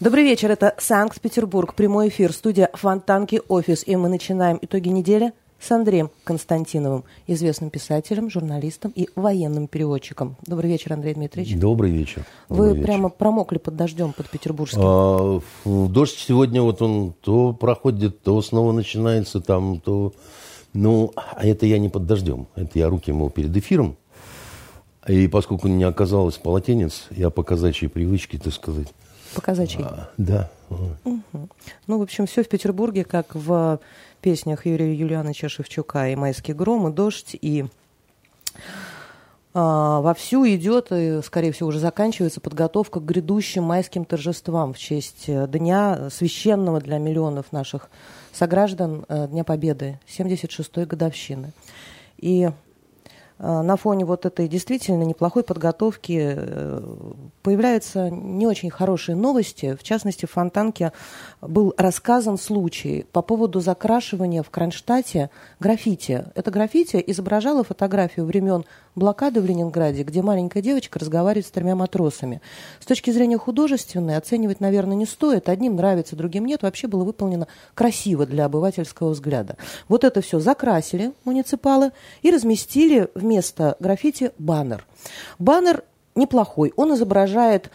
Добрый вечер, это Санкт-Петербург, прямой эфир, студия Фонтанки Офис, и мы начинаем итоги недели с Андреем Константиновым, известным писателем, журналистом и военным переводчиком. Добрый вечер, Андрей Дмитриевич. Добрый вечер. Вы Добрый прямо вечер. промокли под дождем, под петербургским. А, дождь сегодня вот он то проходит, то снова начинается там, то... Ну, а это я не под дождем. Это я руки мыл перед эфиром. И поскольку не оказалось полотенец, я по казачьей привычке, так сказать... По казачьей. а, да. Ну, в общем, все в Петербурге, как в песнях Юрия Юлиановича Шевчука и «Майский гром», и «Дождь», и а, вовсю идет, и, скорее всего, уже заканчивается подготовка к грядущим майским торжествам в честь э, дня священного для миллионов наших сограждан э, Дня Победы, 76-й годовщины. И на фоне вот этой действительно неплохой подготовки э, появляются не очень хорошие новости. В частности, в Фонтанке был рассказан случай по поводу закрашивания в Кронштадте граффити. Это граффити изображало фотографию времен блокады в Ленинграде, где маленькая девочка разговаривает с тремя матросами. С точки зрения художественной оценивать, наверное, не стоит. Одним нравится, другим нет. Вообще было выполнено красиво для обывательского взгляда. Вот это все закрасили муниципалы и разместили вместо граффити баннер. Баннер неплохой. Он изображает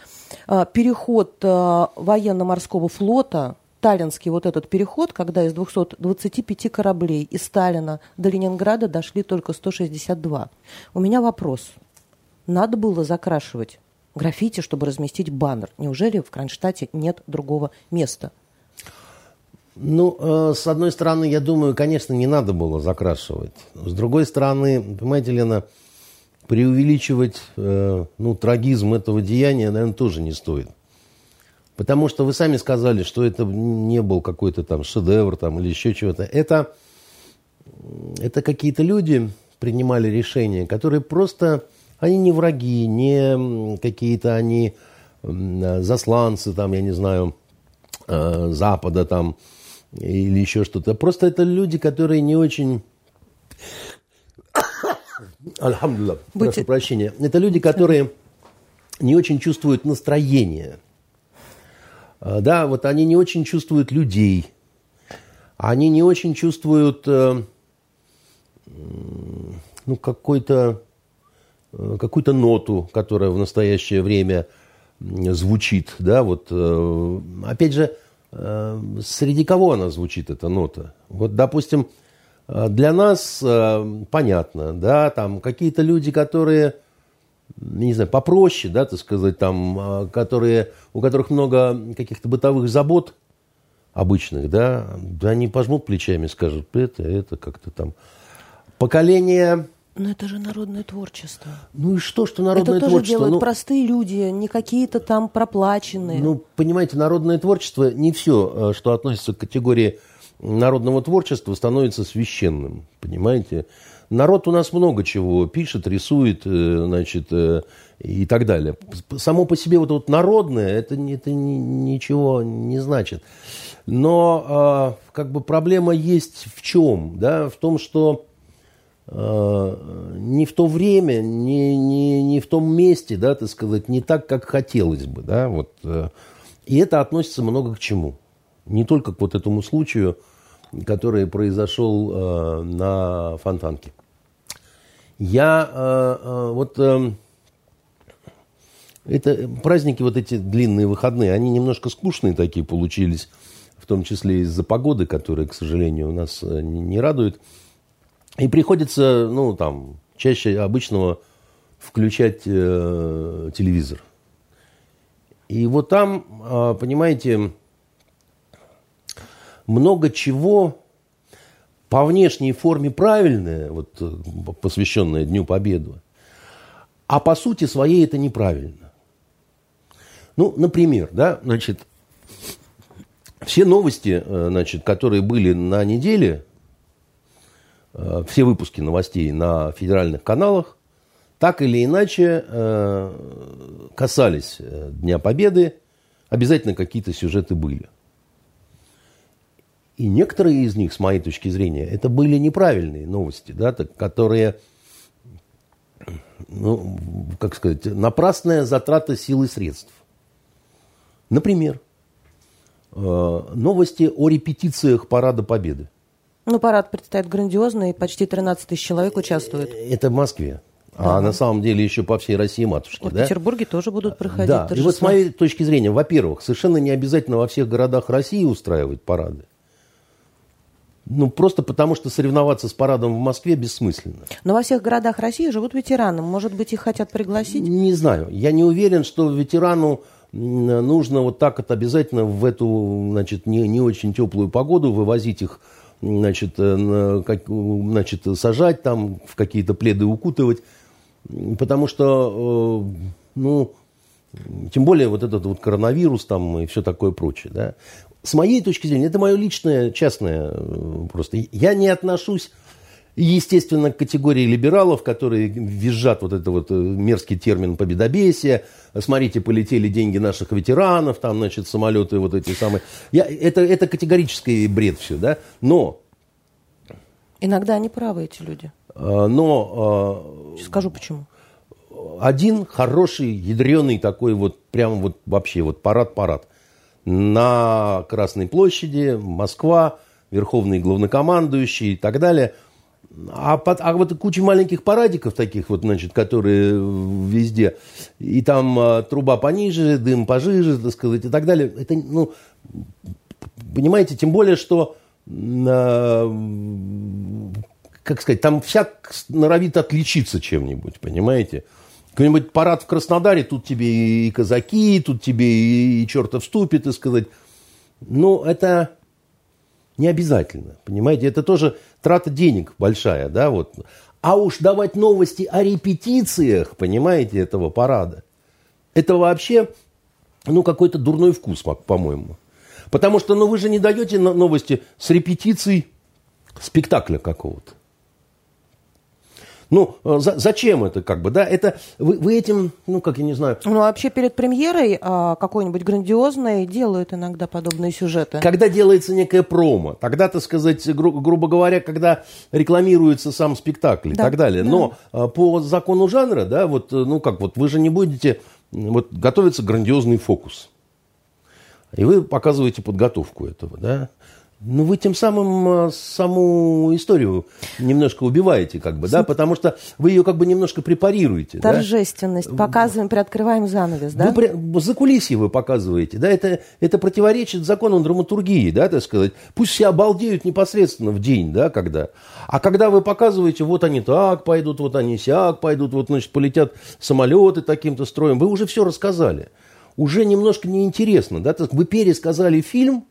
э, переход э, военно-морского флота, Таллинский вот этот переход, когда из 225 кораблей из Сталина до Ленинграда дошли только 162. У меня вопрос. Надо было закрашивать граффити, чтобы разместить баннер. Неужели в Кронштадте нет другого места? Ну, э, с одной стороны, я думаю, конечно, не надо было закрашивать. С другой стороны, понимаете, Лена, преувеличивать э, ну, трагизм этого деяния, наверное, тоже не стоит. Потому что вы сами сказали, что это не был какой-то там шедевр там, или еще чего-то. Это, это какие-то люди принимали решения, которые просто, они не враги, не какие-то они засланцы, там, я не знаю, э, Запада там, или еще что-то. Просто это люди, которые не очень... Альхамдулилlah, Будьте- прошу прощения. Это люди, которые не очень чувствуют настроение. А, Да, вот они не очень чувствуют людей. Они не очень чувствуют э, ну, какой-то, э, какую-то ноту, которая в настоящее время звучит. Да, вот, э, опять же, среди кого она звучит, эта нота? Вот, допустим, для нас понятно, да, там какие-то люди, которые не знаю, попроще, да, так сказать, там, а, которые, у которых много каких-то бытовых забот обычных, да, да они пожмут плечами, скажут, это, это как-то там. Поколение, Но это же народное творчество. ну и что, что народное это тоже творчество? делают Ну, простые люди, не какие-то там проплаченные. Ну, понимаете, народное творчество, не все, что относится к категории народного творчества, становится священным, понимаете? Народ у нас много чего пишет, рисует, э, значит, э, и так далее. Само по себе вот, вот народное, это, это ни- ничего не значит. Но а, как бы проблема есть в чем? Да? В том, что э, не в то время, не, не, не в том месте, да, так сказать, не так, как хотелось бы, да, вот. э. И это относится много к чему. Не только к вот этому случаю, который произошел на Фонтанке. Я э, э, вот э, это праздники вот эти длинные выходные, они немножко скучные такие получились, в том числе из-за погоды, которая, к сожалению, нас э, не, радует. И приходится, ну, там, чаще обычного включать э, телевизор. И вот там, понимаете, много чего по внешней форме правильное, вот, э, посвященное Дню Победы, а по сути своей это неправильно. Ну, например, да, значит, все новости, э, значит, которые были на неделе, э, все выпуски новостей на федеральных каналах, так или иначе касались Дня Победы, обязательно какие-то сюжеты были. И некоторые из них, с моей точки зрения, это были неправильные новости, да, так, которые, ну, как сказать, напрасная затрата сил и средств. Например, э, новости о репетициях Парада Победы. Ну, парад предстоит грандиозный, почти 13 тысяч человек участвуют. Это в Москве. А на самом деле еще по всей России матушки. В да? Петербурге тоже будут проходить Да, торжества. и вот с моей точки зрения, во-первых, совершенно не обязательно во всех городах России устраивать парады. Ну, просто потому, что соревноваться с парадом в Москве бессмысленно. Но во всех городах России живут ветераны. Может быть, их хотят пригласить? Не знаю. Я не уверен, что ветерану нужно вот так вот обязательно в эту, значит, не, не очень теплую погоду вывозить их, значит, э, как- значит, сажать там, в какие-то пледы укутывать. Потому что, э, ну, тем более вот этот вот коронавирус там и все такое прочее, да. С моей точки зрения, это мое личное, частное э, просто. Я не отношусь, естественно, к категории либералов, которые визжат вот это вот э, мерзкий термин победобесия. Смотрите, полетели деньги наших ветеранов, там, значит, самолеты вот эти самые. Я, это, это категорический бред все, да. Но, Иногда они правы, эти люди. э, но Сейчас скажу почему. один хороший, ядреный такой вот, прям вот вообще вот парад-парад. На Красной площади, Москва, Верховный главнокомандующий и так далее. А, под- а вот куча маленьких парадиков таких вот, значит, которые везде. И там а, труба пониже, дым пожиже, так сказать, и так далее. Это, ну, понимаете, тем более, что а, как сказать, там всяк норовит отличиться чем-нибудь, понимаете? Какой-нибудь парад в Краснодаре, тут тебе и казаки, тут тебе и, и чертов ступит, и сказать. Ну, это не обязательно, понимаете? Это тоже трата денег большая, да, вот. А уж давать новости о репетициях, понимаете, этого парада, это вообще, ну, какой-то дурной вкус, по-моему. Потому что, ну, вы же не даете но- новости с репетицией спектакля какого-то. Ну, э, за- зачем это, как бы, да? Это вы, вы этим, ну, как я не знаю, Ну, вообще перед премьерой а, какой-нибудь грандиозной делают иногда подобные сюжеты. когда делается некое промо, тогда, так сказать, гру- грубо говоря, когда рекламируется сам спектакль и Да, так далее. да. Но э, по закону жанра, да, вот, э, ну, как вот, вы же не будете, вот, готовится грандиозный фокус. И вы показываете подготовку этого, да. Ну, вы тем самым э, саму историю немножко убиваете, как бы, да, потому что вы ее как бы немножко препарируете. да. Торжественность. Показываем, приоткрываем занавес, да? Вы за кулисье вы показываете, да, это, это противоречит закону драматургии, да, так сказать. Пусть все обалдеют непосредственно в день, да, когда. А когда вы показываете, вот они так пойдут, вот они сяк пойдут, вот, значит, полетят самолеты таким-то строем, вы уже все рассказали. Уже немножко неинтересно, да, вы пересказали фильм,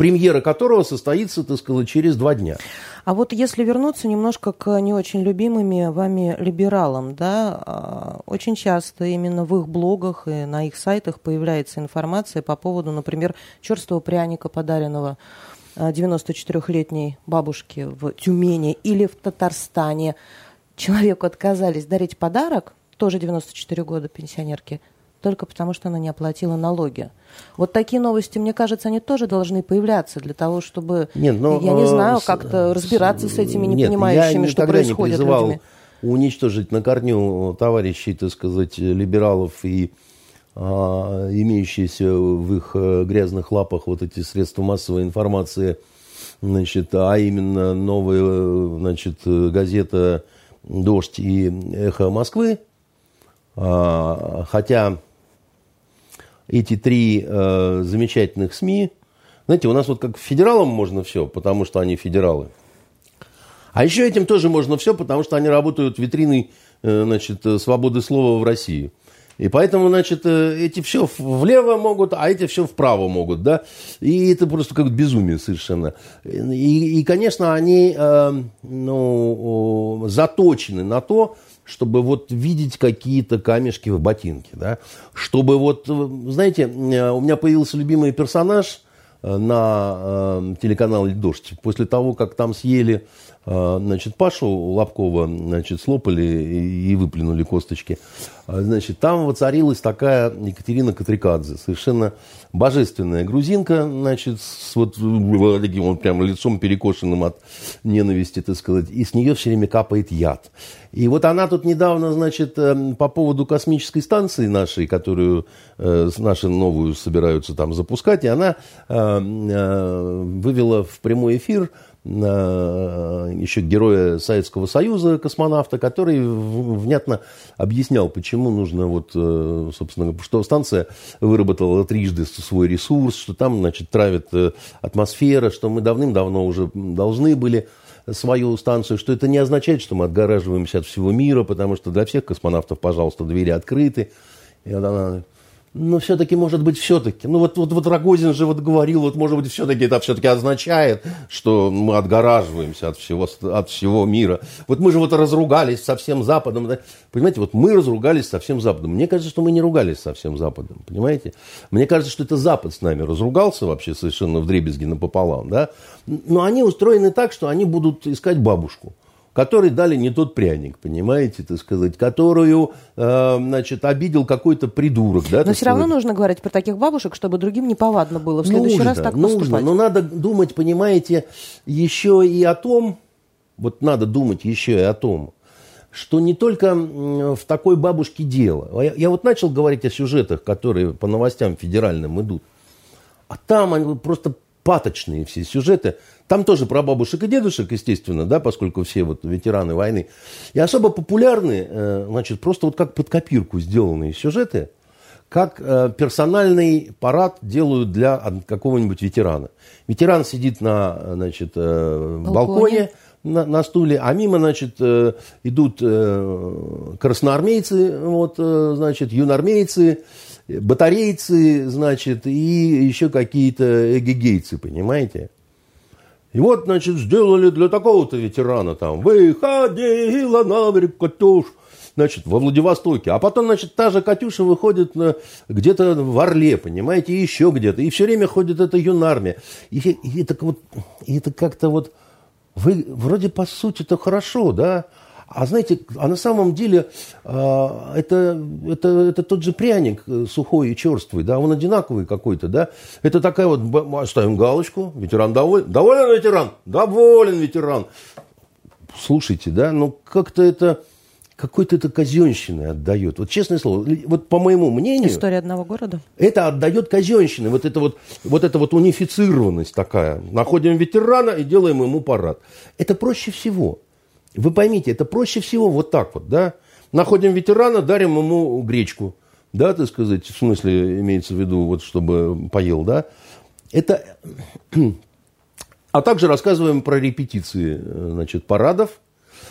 премьера которого состоится, так сказать, через два дня. А вот если вернуться немножко к не очень любимыми вами либералам, да, а, очень часто именно в их блогах и на их сайтах появляется информация по поводу, например, черствого пряника, подаренного а, 94-летней бабушке в Тюмени или в Татарстане. Человеку отказались дарить подарок, тоже 94 года пенсионерки, только потому, что она не оплатила налоги. Вот такие новости, мне кажется, они тоже должны появляться для того, чтобы, Нет, но, я не э, знаю, с- как-то разбираться с этими Нет, непонимающими, я что происходит не призывал людьми. уничтожить на корню товарищей, так сказать, либералов и а, имеющиеся в их э, грязных лапах вот эти средства массовой информации, значит, а именно новая, э, значит, э, газета «Дождь» и «Эхо Москвы», А, хотя эти три э, замечательных СМИ, знаете, у нас вот как федералам можно все, потому что они федералы. А еще этим тоже можно все, потому что они работают витриной э, значит, э, свободы слова в России. И поэтому, значит, э, эти все влево могут, а эти все вправо могут, да. И это просто как безумие совершенно. И, и, конечно, они э, ну, заточены на то, чтобы вот видеть какие-то камешки в ботинке, да. Чтобы вот, э, знаете, э, у меня появился любимый персонаж на телеканале «Дождь». После того, как там съели значит, Пашу Лобкова, значит, слопали и выплюнули косточки, значит, там воцарилась такая Екатерина Катрикадзе, совершенно божественная грузинка, значит, с вот таким вот прям лицом перекошенным от ненависти, так сказать, и с нее все время капает яд. И вот она тут недавно, значит, э, по поводу космической станции нашей, которую э, наши новую собираются там запускать, и она э, вывела в прямой эфир еще героя Советского Союза, космонавта, который внятно объяснял, почему нужно, вот, собственно, что станция выработала трижды свой ресурс, что там, значит, травит атмосфера, что мы давным-давно уже должны были свою станцию, что это не означает, что мы отгораживаемся от всего мира, потому что для всех космонавтов, пожалуйста, двери открыты. И она но все-таки, может быть, все-таки. Ну, вот, вот, вот Рогозин же вот говорил, вот, может быть, все-таки это все-таки означает, что мы отгораживаемся от всего, от всего мира. Вот мы же вот разругались со всем Западом. Да? Понимаете, вот мы разругались со всем Западом. Мне кажется, что мы не ругались со всем Западом. Понимаете? Мне кажется, что это Запад с нами разругался вообще совершенно в дребезги напополам. Да? Но они устроены так, что они будут искать бабушку которой дали не тот пряник, понимаете, так сказать, которую, э, значит, обидел какой-то придурок. Да, но все равно нужно говорить про таких бабушек, чтобы другим не повадно было в следующий нужно, раз так нужно, поступать. Но надо думать, понимаете, еще и о том, вот надо думать еще и о том, что не только в такой бабушке дело. Я, я вот начал говорить о сюжетах, которые по новостям федеральным идут. А там они просто паточные все сюжеты. Там тоже про бабушек и дедушек, естественно, да, поскольку все вот ветераны войны. И особо популярны, э, значит, просто вот как под копирку сделанные сюжеты, как э, персональный парад делают для какого-нибудь ветерана. Ветеран сидит на, значит, э, балконе, балконе на, на стуле, а мимо, значит, идут красноармейцы, вот, значит, юнармейцы, батарейцы, значит, и еще какие-то эгегейцы, понимаете? И вот, значит, сделали для такого-то ветерана там, выходила на берег Катюш, значит, во Владивостоке. А потом, значит, та же Катюша выходит где-то в Орле, понимаете, еще где-то. И все время ходит эта юнармия. И, и это вот, и это как-то вот, вы вроде по сути-то хорошо, да, а знаете, а на самом деле а, это, это, это тот же пряник э, сухой и черствый, да, он одинаковый какой-то, да. Это такая вот, ставим галочку, ветеран доволен. Доволен ветеран? Доволен ветеран. Слушайте, да, ну как-то это какой-то это казенщины отдает. Вот честное слово, вот по моему мнению... История одного города? Это отдает казенщины. Вот это вот, вот эта вот унифицированность такая. Находим ветерана и делаем ему парад. Это проще всего. Вы поймите, это проще всего вот так вот, да? Находим ветерана, дарим ему гречку, да, так сказать, в смысле имеется в виду, вот чтобы поел, да? Это... А также рассказываем про репетиции, значит, парадов,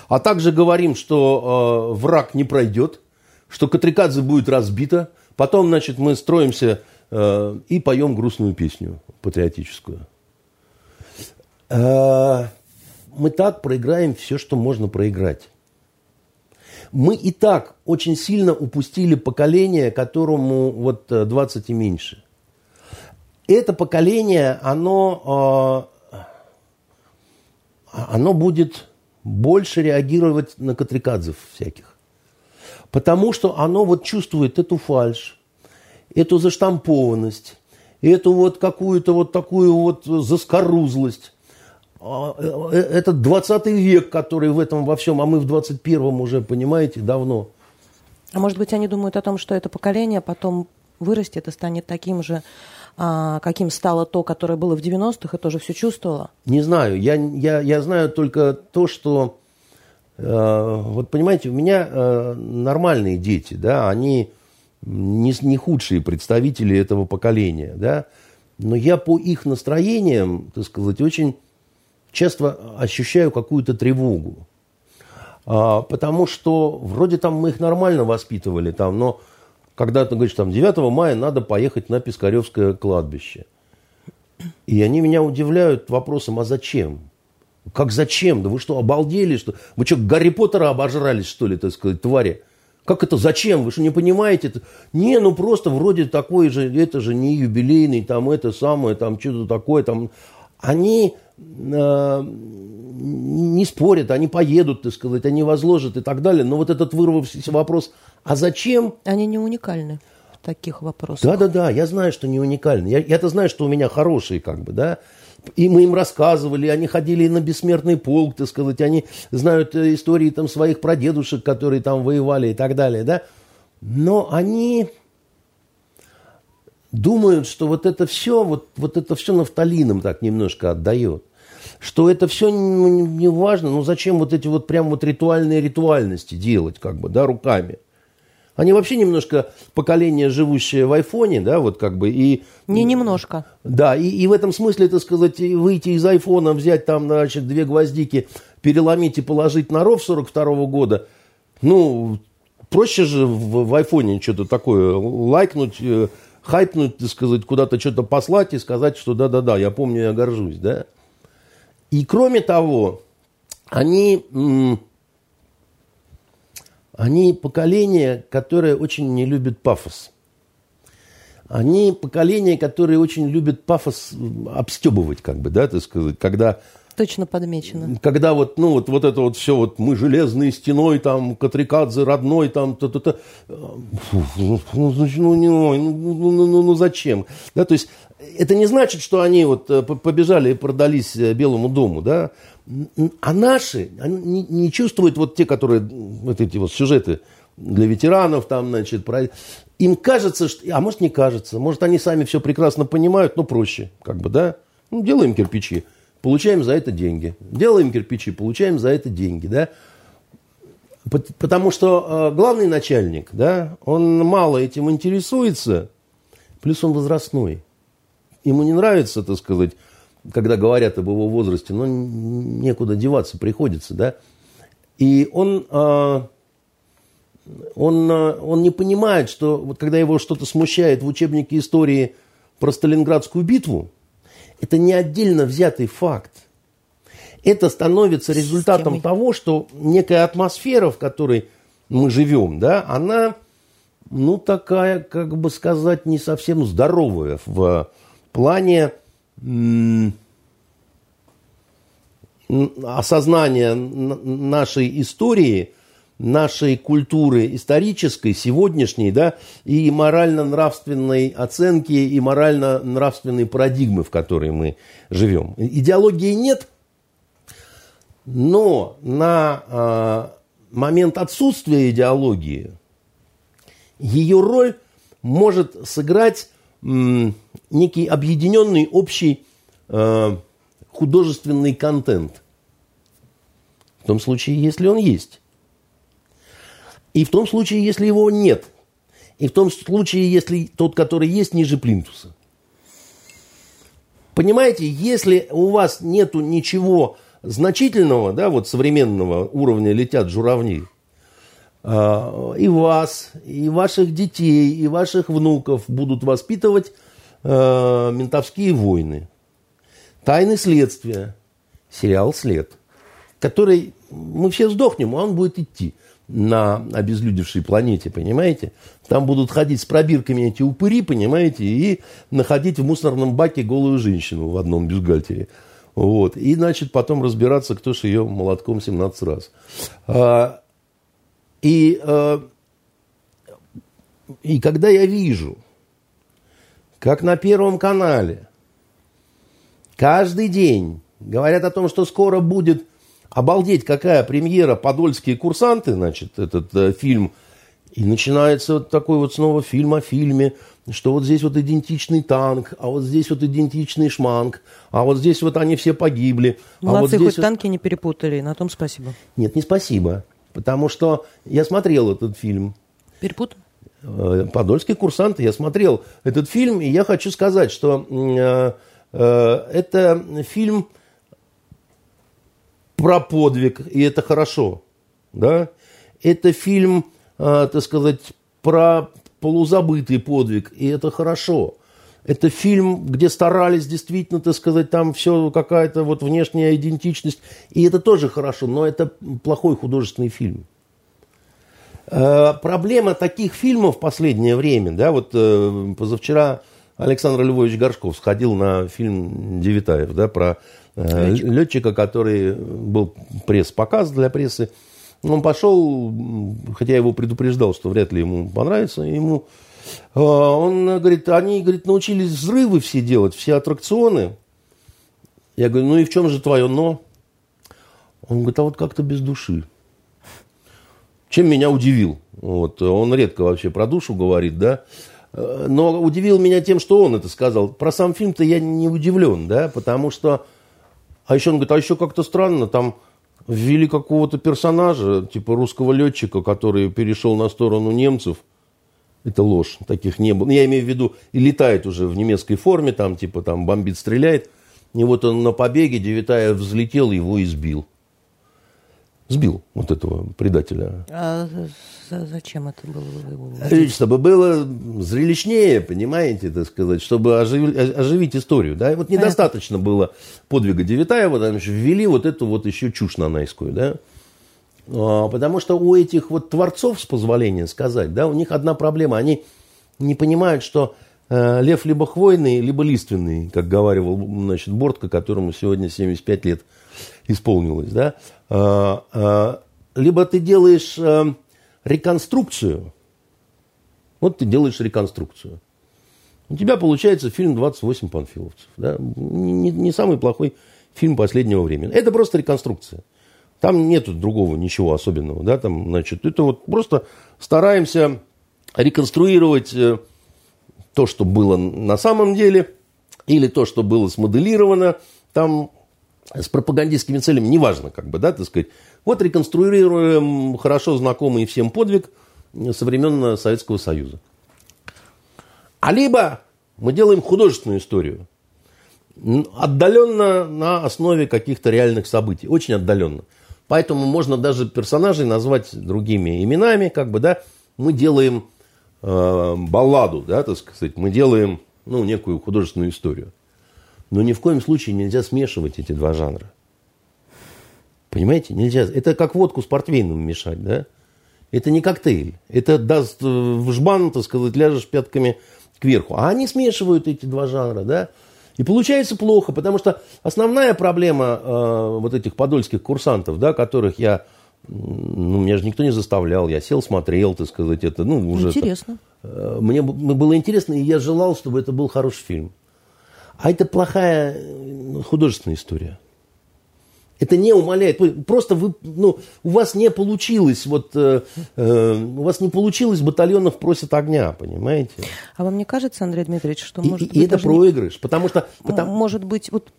а также говорим, что э, враг не пройдет, что Катрикадзе будет разбита, потом, значит, мы строимся э, и поем грустную песню патриотическую. Э, мы так проиграем все, что можно проиграть. Мы и так очень сильно упустили поколение, которому вот 20 э, и меньше. Это поколение, оно, э, оно будет больше реагировать на катрикадзев всяких. Потому что оно вот чувствует эту фальш, эту заштампованность, эту вот какую-то вот такую вот заскорузлость а, э, э, этот 20 век, который в этом во всем, а мы в 21-м уже, понимаете, давно. А может быть, они думают о том, что это поколение потом вырастет и станет таким же, а, каким стало то, которое было в 90-х, и тоже все чувствовало? Не знаю. Я, я, я знаю только то, что... Э, вот понимаете, у меня э, нормальные дети, да, они не, не худшие представители этого поколения, да, но я по их настроениям, так сказать, очень часто ощущаю какую-то тревогу. А, потому что вроде там мы их нормально воспитывали, там, но когда ты говоришь, там, 9 мая надо поехать на Пискаревское кладбище. И они меня удивляют вопросом, а зачем? Как зачем? Да вы что, обалдели? Что? Вы что, Гарри Поттера обожрались, что ли, так сказать, твари? Как это, зачем? Вы что, не понимаете? Не, ну просто вроде такой же, это же не юбилейный, там это самое, там что-то такое, там. Они не спорят, они поедут, так сказать, они возложат и так далее. Но вот этот вырвавшийся вопрос, а зачем? Они не уникальны в таких вопросах. Да-да-да, я знаю, что не уникальны. Я, я-то знаю, что у меня хорошие, как бы, да. И мы им рассказывали, они ходили на бессмертный полк, так сказать, они знают э, истории там своих прадедушек, которые там воевали и так далее, да. Но они думают, что вот это все, вот, вот это все нафталином так немножко отдает. Что это все не, не важно, ну зачем вот эти вот прям вот ритуальные ритуальности делать, как бы, да, руками. Они вообще немножко поколение, живущее в айфоне, да, вот как бы и... Не немножко. Да, и, и в этом смысле, так сказать, выйти из айфона, взять там, значит, две гвоздики, переломить и положить на ров 42 -го года, ну, проще же в, в айфоне что-то такое лайкнуть, э, хайпнуть, так сказать, куда-то что-то послать и сказать, что да-да-да, я помню, я горжусь, да. И кроме того, они они поколение, которое очень не любит пафос. Они поколение, которое очень любит пафос обстебывать, как бы, да, так сказать, когда... Точно подмечено. Когда вот, ну, вот, вот это вот все, вот мы железной стеной, там, Катрикадзе родной, там, то то то ну, ну, ну, ну, ну, ну, ну, зачем? Да, то есть это не значит, что они вот э, побежали и продались э, Белому дому, да, а наши они не, чувствуют вот те, которые, вот эти вот сюжеты для ветеранов, там, значит, про... им кажется, что, а может не кажется, может они сами все прекрасно понимают, но проще, как бы, да, ну, делаем кирпичи, получаем за это деньги, делаем кирпичи, получаем за это деньги, да, потому что э, главный начальник, да, он мало этим интересуется, плюс он возрастной, ему не нравится, так сказать, когда говорят об его возрасте, но некуда деваться приходится, да. И он, а, он, а, он не понимает, что вот когда его что-то смущает в учебнике истории про Сталинградскую битву, это не отдельно взятый факт. Это становится результатом Системой. того, что некая атмосфера, в которой мы живем, да, она, ну, такая, как бы сказать, не совсем здоровая в плане осознания нашей истории, нашей культуры исторической, сегодняшней, да, и морально-нравственной оценки, и морально-нравственной парадигмы, в которой мы живем. Идеологии нет, но на э, момент отсутствия идеологии ее роль может сыграть некий объединенный общий э, художественный контент. В том случае, если он есть. И в том случае, если его нет. И в том случае, если тот, который есть, ниже плинтуса. Понимаете, если у вас нету ничего значительного, да, вот современного уровня летят журавни – а, и вас, и ваших детей, и ваших внуков будут воспитывать э, ментовские войны. Тайны следствия. Сериал «След», который мы все сдохнем, а он будет идти на обезлюдевшей планете, понимаете? Там будут ходить с пробирками эти упыри, понимаете, и находить в мусорном баке голую женщину в одном бюстгальтере. Вот. И, значит, потом разбираться, кто же ее молотком 17 раз. А, и, э, и когда я вижу, как на Первом канале каждый день говорят о том, что скоро будет обалдеть, какая премьера «Подольские курсанты», значит, этот э, фильм, и начинается вот такой вот снова фильм о фильме, что вот здесь вот идентичный танк, а вот здесь вот идентичный шманг, а вот здесь вот они все погибли. Молодцы, а вот здесь хоть вот... танки не перепутали, на том спасибо. Нет, не спасибо. Потому что я смотрел этот фильм. Перепутал? Э, Подольский курсант. Я смотрел этот фильм, и я хочу сказать, что э, э, это фильм про подвиг, и это хорошо. Да? Это фильм, э, так сказать, про полузабытый подвиг, и это хорошо. Это фильм, где старались действительно, так сказать, там все какая-то вот внешняя идентичность. И это тоже хорошо, но это плохой художественный фильм. Э, проблема таких фильмов в последнее время, да, вот э, позавчера Александр Львович Горшков сходил на фильм Девитаев, да, про Летчик. летчика, который был пресс-показ для прессы. Он пошел, хотя я его предупреждал, что вряд ли ему понравится, ему э, он говорит, они, говорит, научились взрывы все делать, все аттракционы. Я говорю, ну и в чем же твое но? Он говорит, а вот как-то без души. Чем меня удивил. Вот, он редко вообще про душу говорит, да. Но удивил меня тем, что он это сказал. Про сам фильм-то я не удивлен, да, потому что... А еще он говорит, а еще как-то странно, там ввели какого-то персонажа, типа русского летчика, который перешел на сторону немцев. Это ложь, таких не было. Я имею в виду, и летает уже в немецкой форме, там типа там бомбит, стреляет. И вот он на побеге, Девятаев взлетел, его избил сбил вот этого предателя. А зачем это было? Чтобы было зрелищнее, понимаете, так сказать, чтобы оживить, оживить историю. Да? Вот недостаточно было подвига Девятаева, там еще ввели вот эту вот еще чушь нанайскую, да. А, потому что у этих вот творцов, с позволения сказать, да, у них одна проблема. Они не понимают, что э, лев либо хвойный, либо лиственный, как говаривал значит, Бортко, которому сегодня 75 лет исполнилось, да, а, а, либо ты делаешь э, реконструкцию, вот ты делаешь реконструкцию. У тебя получается фильм «28 панфиловцев». Да? Не, не самый плохой фильм последнего времени. Это просто реконструкция. Там нету другого ничего особенного. Да? Там, значит, это вот просто стараемся реконструировать э, то, что было на самом деле, или то, что было смоделировано. Там с пропагандистскими целями, неважно, как бы, да, так сказать. Вот реконструируем хорошо знакомый всем подвиг со времен Советского Союза. А либо мы делаем художественную историю, отдаленно на основе каких-то реальных событий, очень отдаленно. Поэтому можно даже персонажей назвать другими именами, как бы, да, мы делаем э, балладу, да, так сказать, мы делаем, ну, некую художественную историю. Но ни в коем случае нельзя смешивать эти два жанра. Понимаете? Нельзя. Это как водку с портвейном мешать, да? Это не коктейль. Это даст э, в жбан, так сказать, ляжешь пятками кверху. А они смешивают эти два жанра, да? И получается плохо, потому что основная проблема э, вот этих подольских курсантов, да, которых я, ну, меня же никто не заставлял, я сел, смотрел, так сказать, это, ну, уже... Интересно. Это, э, мне было интересно, и я желал, чтобы это был хороший фильм. А это плохая ну, художественная история. Это не умаляет. Просто вы, ну, у вас не получилось, вот, э, э, у вас не получилось, батальонов просят огня, понимаете? А вам не кажется, Андрей Дмитриевич, что может и, быть... И это проигрыш, не... потому что... Потому... Может быть, вот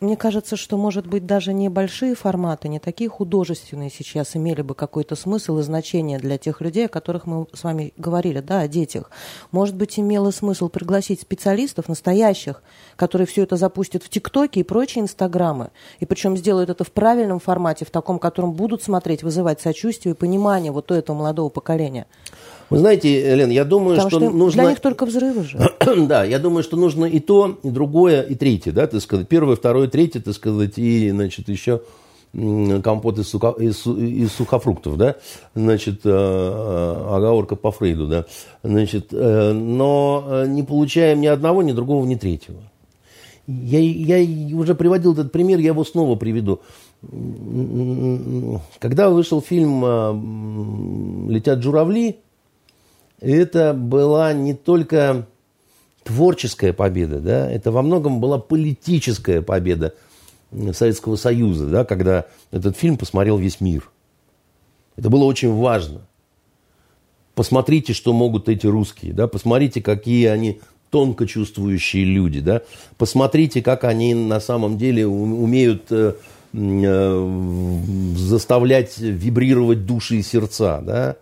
мне кажется, что, может быть, даже небольшие форматы, не такие художественные сейчас имели бы какой-то смысл и значение для тех людей, о которых мы с вами говорили, да, о детях. Может быть, имело смысл пригласить специалистов, настоящих, которые все это запустят в ТикТоке и прочие Инстаграмы, и причем сделают это в правильном формате, в таком, котором будут смотреть, вызывать сочувствие и понимание вот у этого молодого поколения. Вы знаете, Лен, я думаю, Потому что, что нужно... Для них только взрывы же. да, я думаю, что нужно и то, и другое, и третье, да, так сказать. Первое, второе, третье, так сказать, и, значит, еще компот из, сука, из, из сухофруктов, да, значит, э, э, оговорка по Фрейду, да, значит, э, но не получаем ни одного, ни другого, ни третьего. Я, я уже приводил этот пример, я его снова приведу. Когда вышел фильм «Летят журавли», это была не только творческая победа, да, это во многом была политическая победа Советского Союза, да, когда этот фильм посмотрел весь мир. Это было очень важно. Посмотрите, что могут эти русские, да, посмотрите, какие они тонко чувствующие люди, да, посмотрите, как они на самом деле умеют э, э, заставлять вибрировать души и сердца, да,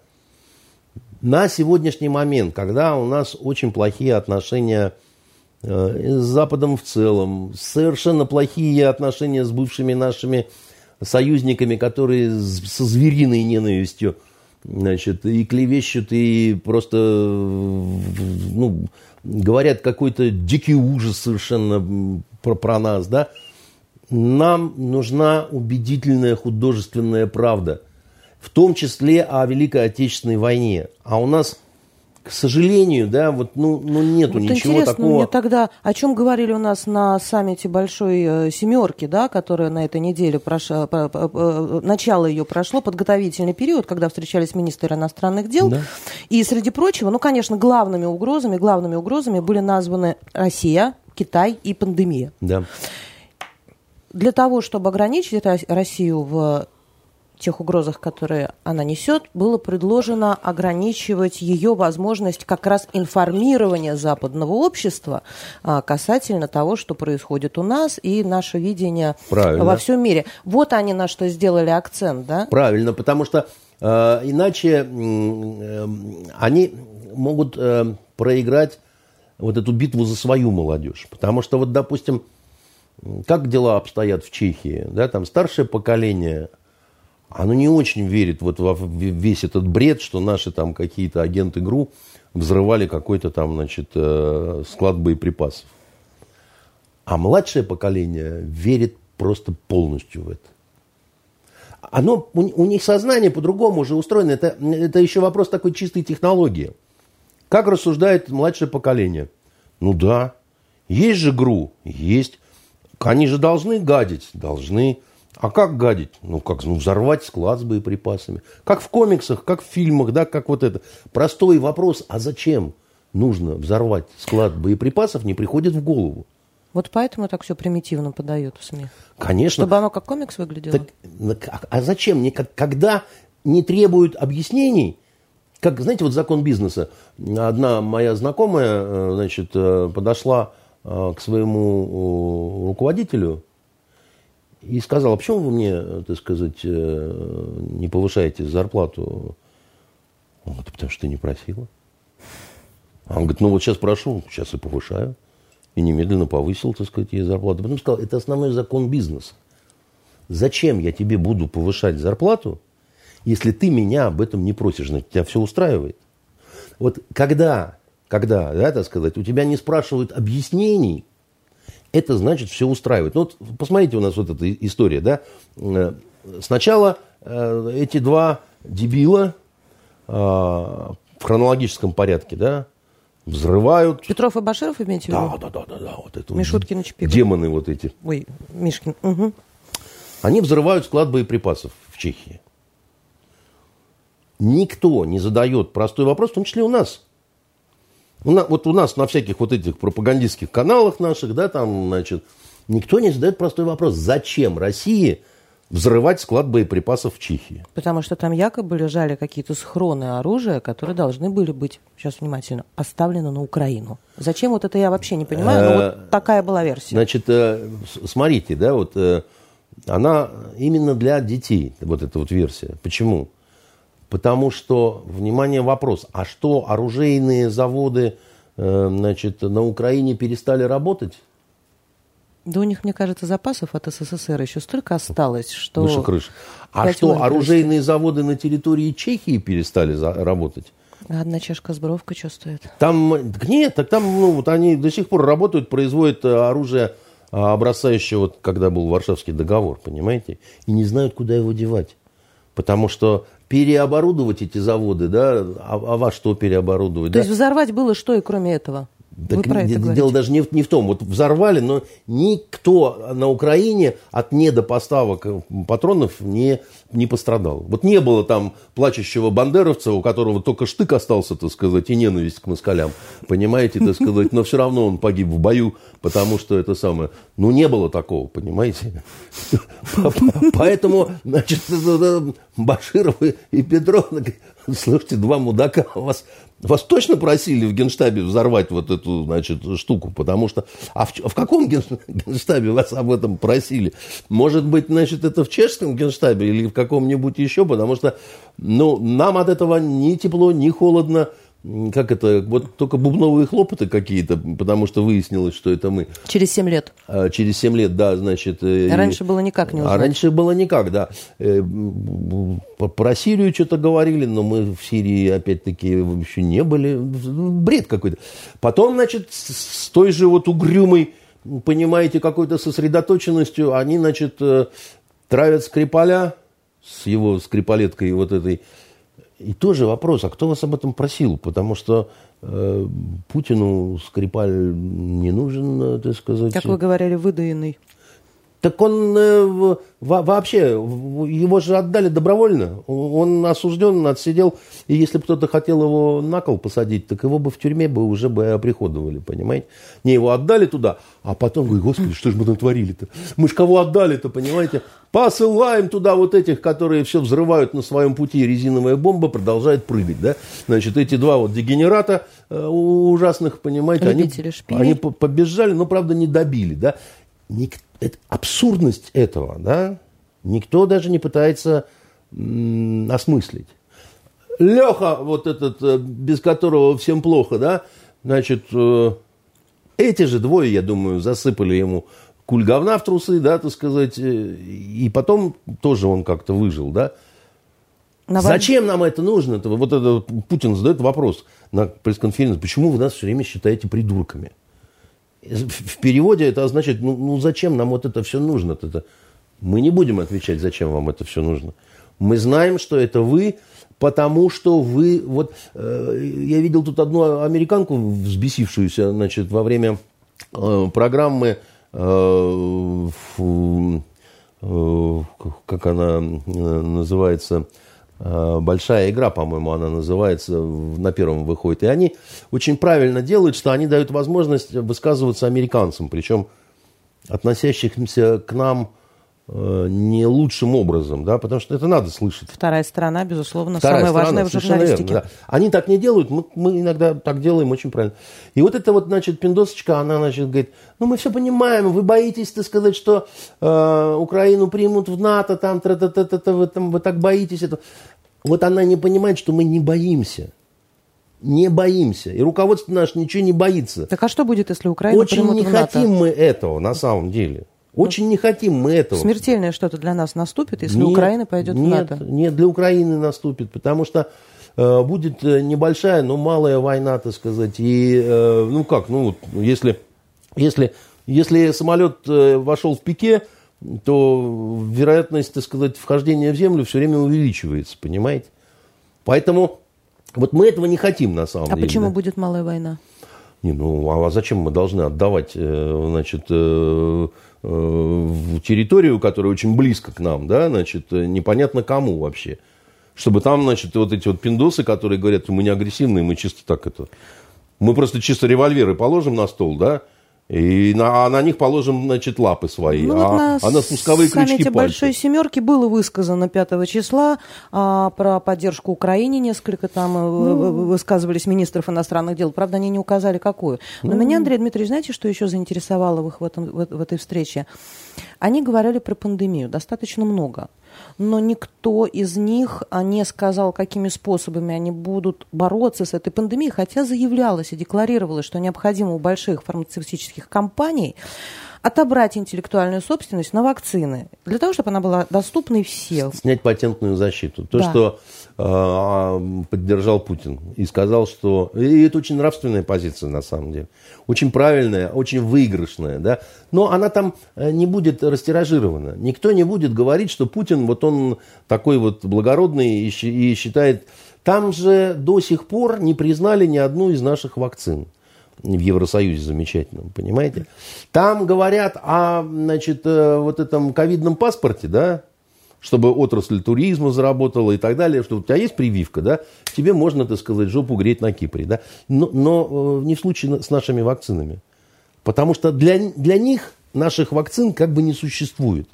на сегодняшний момент, когда у нас очень плохие отношения э, с Западом в целом, совершенно плохие отношения с бывшими нашими союзниками, которые со звериной ненавистью значит, и клевещут, и просто ну, говорят какой-то дикий ужас совершенно про, про нас, да, нам нужна убедительная художественная правда – в том числе о Великой Отечественной войне. А у нас к сожалению, да, вот, ну, ну нету вот ничего интересно такого. мне тогда, о чем говорили у нас на саммите Большой э, Семерки, да, которая на этой неделе прошла, э, начало ее прошло, подготовительный период, когда встречались министры иностранных дел. Да. И среди прочего, ну, конечно, главными угрозами, главными угрозами были названы Россия, Китай и пандемия. Да. Для того, чтобы ограничить Россию в тех угрозах, которые она несет, было предложено ограничивать ее возможность как раз информирования западного общества а, касательно того, что происходит у нас и наше видение Правильно. во всем мире. Вот они на что сделали акцент, да? Правильно, потому что э, иначе э, они могут э, проиграть вот эту битву за свою молодежь. Потому что вот, допустим, как дела обстоят в Чехии, да, там старшее поколение оно не очень верит вот во весь этот бред, что наши там какие-то агенты ГРУ взрывали какой-то там, значит, э, склад боеприпасов. А младшее поколение верит просто полностью в это. Оно, у, у них сознание по-другому уже устроено. Это, это еще вопрос такой чистой технологии. Как рассуждает младшее поколение? Ну да, есть же ГРУ, есть. Они же должны гадить, должны. А как гадить? Ну, как ну, взорвать склад с боеприпасами. Как в комиксах, как в фильмах, да, как вот это. Простой вопрос, а зачем нужно взорвать склад боеприпасов, не приходит в голову. Вот поэтому так все примитивно подают в СМИ. Конечно. Чтобы оно как комикс выглядело. Так, а зачем? Когда не требуют объяснений, как, знаете, вот закон бизнеса. Одна моя знакомая, э, значит, э, подошла э, к своему руководителю и сказал, а почему вы мне, так сказать, э, не повышаете зарплату? Он говорит, потому что ты не просила. А он говорит, ну вот сейчас прошу, сейчас и повышаю. И немедленно повысил, так сказать, ей зарплату. Потом сказал, это основной закон бизнеса. Зачем я тебе буду повышать зарплату, если ты меня об этом не просишь, значит, тебя все устраивает. Вот когда, когда, да, так сказать, у тебя не спрашивают объяснений, это значит все устраивает. Ну, вот посмотрите у нас вот эта история, да. Э, сначала э, эти два дебила э, в хронологическом порядке, да, взрывают. Петров и Баширов имеете в виду? Да, да, да, да, да. Вот это Мишуткин и Чапиков. Демоны вот эти. Ой, Мишкин. Угу. Они взрывают склад боеприпасов в Чехии. Никто не задает простой вопрос, в том числе у нас. У нас, вот у нас на всяких вот этих пропагандистских каналах наших, да, там, значит, никто не задает простой вопрос, зачем России взрывать склад боеприпасов в Чехии? Потому что там якобы лежали какие-то схроны оружия, которые должны были быть, сейчас внимательно, оставлены на Украину. Зачем вот это я вообще не понимаю, но вот э, такая была версия. Значит, э, смотрите, да, вот э, она именно для детей, вот эта вот версия. Почему? Потому что, внимание, вопрос, а что, оружейные заводы э, значит, на Украине перестали работать? Да у них, мне кажется, запасов от СССР еще столько осталось, что... Выше крыши. А что, оружейные заводы на территории Чехии перестали работать? Одна чашка с бровкой что стоит? Там, нет, так там, ну, вот они до сих пор работают, производят э, оружие образца еще, вот, когда был Варшавский договор, понимаете? И не знают, куда его девать. Потому что переоборудовать эти заводы, да, а, а во что переоборудовать? То да? есть взорвать было что и кроме этого? Так Вы про это дело говорите. даже не в, не в том. Вот взорвали, но никто на Украине от недопоставок патронов не, не пострадал. Вот не было там плачущего бандеровца, у которого только штык остался, так сказать, и ненависть к москалям. Понимаете, так сказать, но все равно он погиб в бою, потому что это самое... Ну, не было такого, понимаете? Поэтому, значит, Баширов и Петров, слушайте, два мудака, вас вас точно просили в Генштабе взорвать вот эту, значит, штуку? Потому что... А в, в каком Генштабе вас об этом просили? Может быть, значит, это в чешском Генштабе или в каком-нибудь еще? Потому что, ну, нам от этого ни тепло, ни холодно как это, вот только бубновые хлопоты какие-то, потому что выяснилось, что это мы. Через 7 лет. А, через 7 лет, да, значит. А раньше было никак не узнать. А раньше было никак, да. Э, про Сирию что-то говорили, но мы в Сирии, опять-таки, еще не были. Бред какой-то. Потом, значит, с той же вот угрюмой, понимаете, какой-то сосредоточенностью, они, значит, э, травят Скрипаля, с его скрипалеткой вот этой. И тоже вопрос, а кто вас об этом просил? Потому что э, Путину Скрипаль не нужен, э, так сказать. Как вы говорили, выдаенный. Так он э, вообще, его же отдали добровольно. Он осужден, отсидел. И если бы кто-то хотел его на кол посадить, так его бы в тюрьме бы уже бы оприходовали, понимаете? Не, его отдали туда, а потом, говорю, господи, что же мы там творили-то? Мы же кого отдали-то, понимаете? Посылаем туда вот этих, которые все взрывают на своем пути, резиновая бомба продолжает прыгать, да? Значит, эти два вот дегенерата э, ужасных, понимаете, они, они побежали, но, правда, не добили, да? Никто это, абсурдность этого, да, никто даже не пытается м, осмыслить. Леха, вот этот, э, без которого всем плохо, да, значит, э, эти же двое, я думаю, засыпали ему куль говна в трусы, да, так сказать, э, и потом тоже он как-то выжил, да. На Зачем нам это нужно? Это, вот это Путин задает вопрос на пресс-конференции, почему вы нас все время считаете придурками? В переводе это означает, ну, ну зачем нам вот это все нужно? -то? Мы не будем отвечать, зачем вам это все нужно. Мы знаем, что это вы, потому что вы... Вот э, я видел тут одну американку взбесившуюся, значит, во время э, программы, э, э, как она э, называется, большая игра, по-моему, она называется, на первом выходит. И они очень правильно делают, что они дают возможность высказываться американцам, причем относящимся к нам Э, не лучшим образом, да, потому что это надо слышать. Вторая сторона, безусловно, Вторая самая сторона, важная в журналистике. Верно, да. Они так не делают, мы, мы иногда так делаем очень правильно. И вот эта вот, значит, пиндосочка, она, значит, говорит, ну, мы все понимаем, вы боитесь, так сказать, что э, Украину примут в НАТО, там, тра -та -та -та -та, вы, там, вы так боитесь этого. Вот она не понимает, что мы не боимся. Не боимся. И руководство наше ничего не боится. Так а что будет, если Украина Очень примут не в НАТО? хотим мы этого, на самом деле. Очень не хотим мы этого. Смертельное что-то для нас наступит, если нет, Украина пойдет нет, в НАТО? Нет, для Украины наступит, потому что э, будет э, небольшая, но малая война, так сказать. И, э, ну как, ну, если, если, если самолет э, вошел в пике, то вероятность, так сказать, вхождения в землю все время увеличивается, понимаете? Поэтому вот мы этого не хотим на самом а деле. А почему да? будет малая война? Не, ну, а зачем мы должны отдавать, э, значит, э, Э, территорию, которая очень близко к нам, да, значит, непонятно кому вообще. Чтобы там, значит, вот эти вот пиндосы, которые говорят, мы не агрессивные, мы чисто так это... Мы просто чисто револьверы положим на стол, да, и на, а на них положим, значит, лапы свои, ну, а, вот на а на спусковые крючки пальцев. большой семерки было высказано 5 числа а, про поддержку Украине. Несколько там э, ну. высказывались министров иностранных дел. Правда, они не указали, какую. Но ну. меня, Андрей Дмитриевич, знаете, что еще заинтересовало их в, этом, в, в этой встрече? Они говорили про пандемию достаточно много но никто из них а, не сказал, какими способами они будут бороться с этой пандемией, хотя заявлялось и декларировалось, что необходимо у больших фармацевтических компаний отобрать интеллектуальную собственность на вакцины, для того, чтобы она была доступной всем. Снять патентную защиту. То, да. что поддержал Путин и сказал, что... И это очень нравственная позиция, на самом деле. Очень правильная, очень выигрышная. Да? Но она там э, не будет растиражирована. Никто не будет говорить, что Путин, вот он такой вот благородный и, считает... Там же до сих пор не признали ни одну из наших вакцин в Евросоюзе замечательном, понимаете? Там говорят о, значит, э, вот этом ковидном паспорте, да, чтобы отрасль туризма заработала и так далее, что у тебя есть прививка, да, тебе можно, так сказать, жопу греть на Кипре, да, но, но э, не в случае с нашими вакцинами. Потому что для, для них наших вакцин как бы не существует.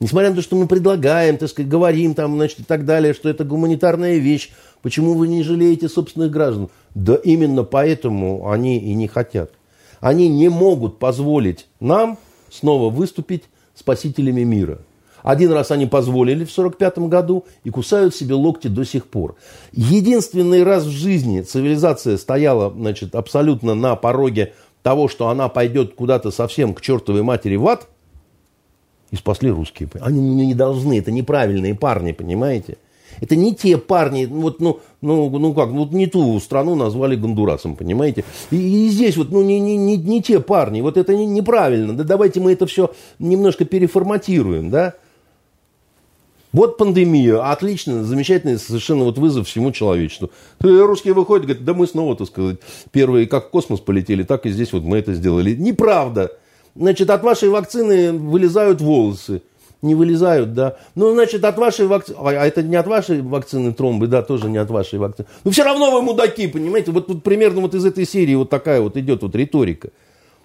Несмотря на то, что мы предлагаем, так сказать, говорим там, значит, и так далее, что это гуманитарная вещь, почему вы не жалеете собственных граждан? Да именно поэтому они и не хотят. Они не могут позволить нам снова выступить спасителями мира. Один раз они позволили в 1945 году и кусают себе локти до сих пор. Единственный раз в жизни цивилизация стояла значит, абсолютно на пороге того, что она пойдет куда-то совсем к чертовой матери в ад, и спасли русские. Они не должны, это неправильные парни, понимаете? Это не те парни, вот, ну, ну, ну как, вот не ту страну назвали Гондурасом, понимаете? И, и здесь вот, ну, не, не, не, не те парни, вот это не, неправильно. Да давайте мы это все немножко переформатируем, да? Вот пандемия, отлично, замечательный совершенно вот вызов всему человечеству. Русские выходят, говорят, да мы снова, так сказать, первые как в космос полетели, так и здесь вот мы это сделали. Неправда. Значит, от вашей вакцины вылезают волосы. Не вылезают, да. Ну, значит, от вашей вакцины... А это не от вашей вакцины тромбы, да, тоже не от вашей вакцины. Ну, все равно вы мудаки, понимаете? Вот, вот примерно вот из этой серии вот такая вот идет вот риторика.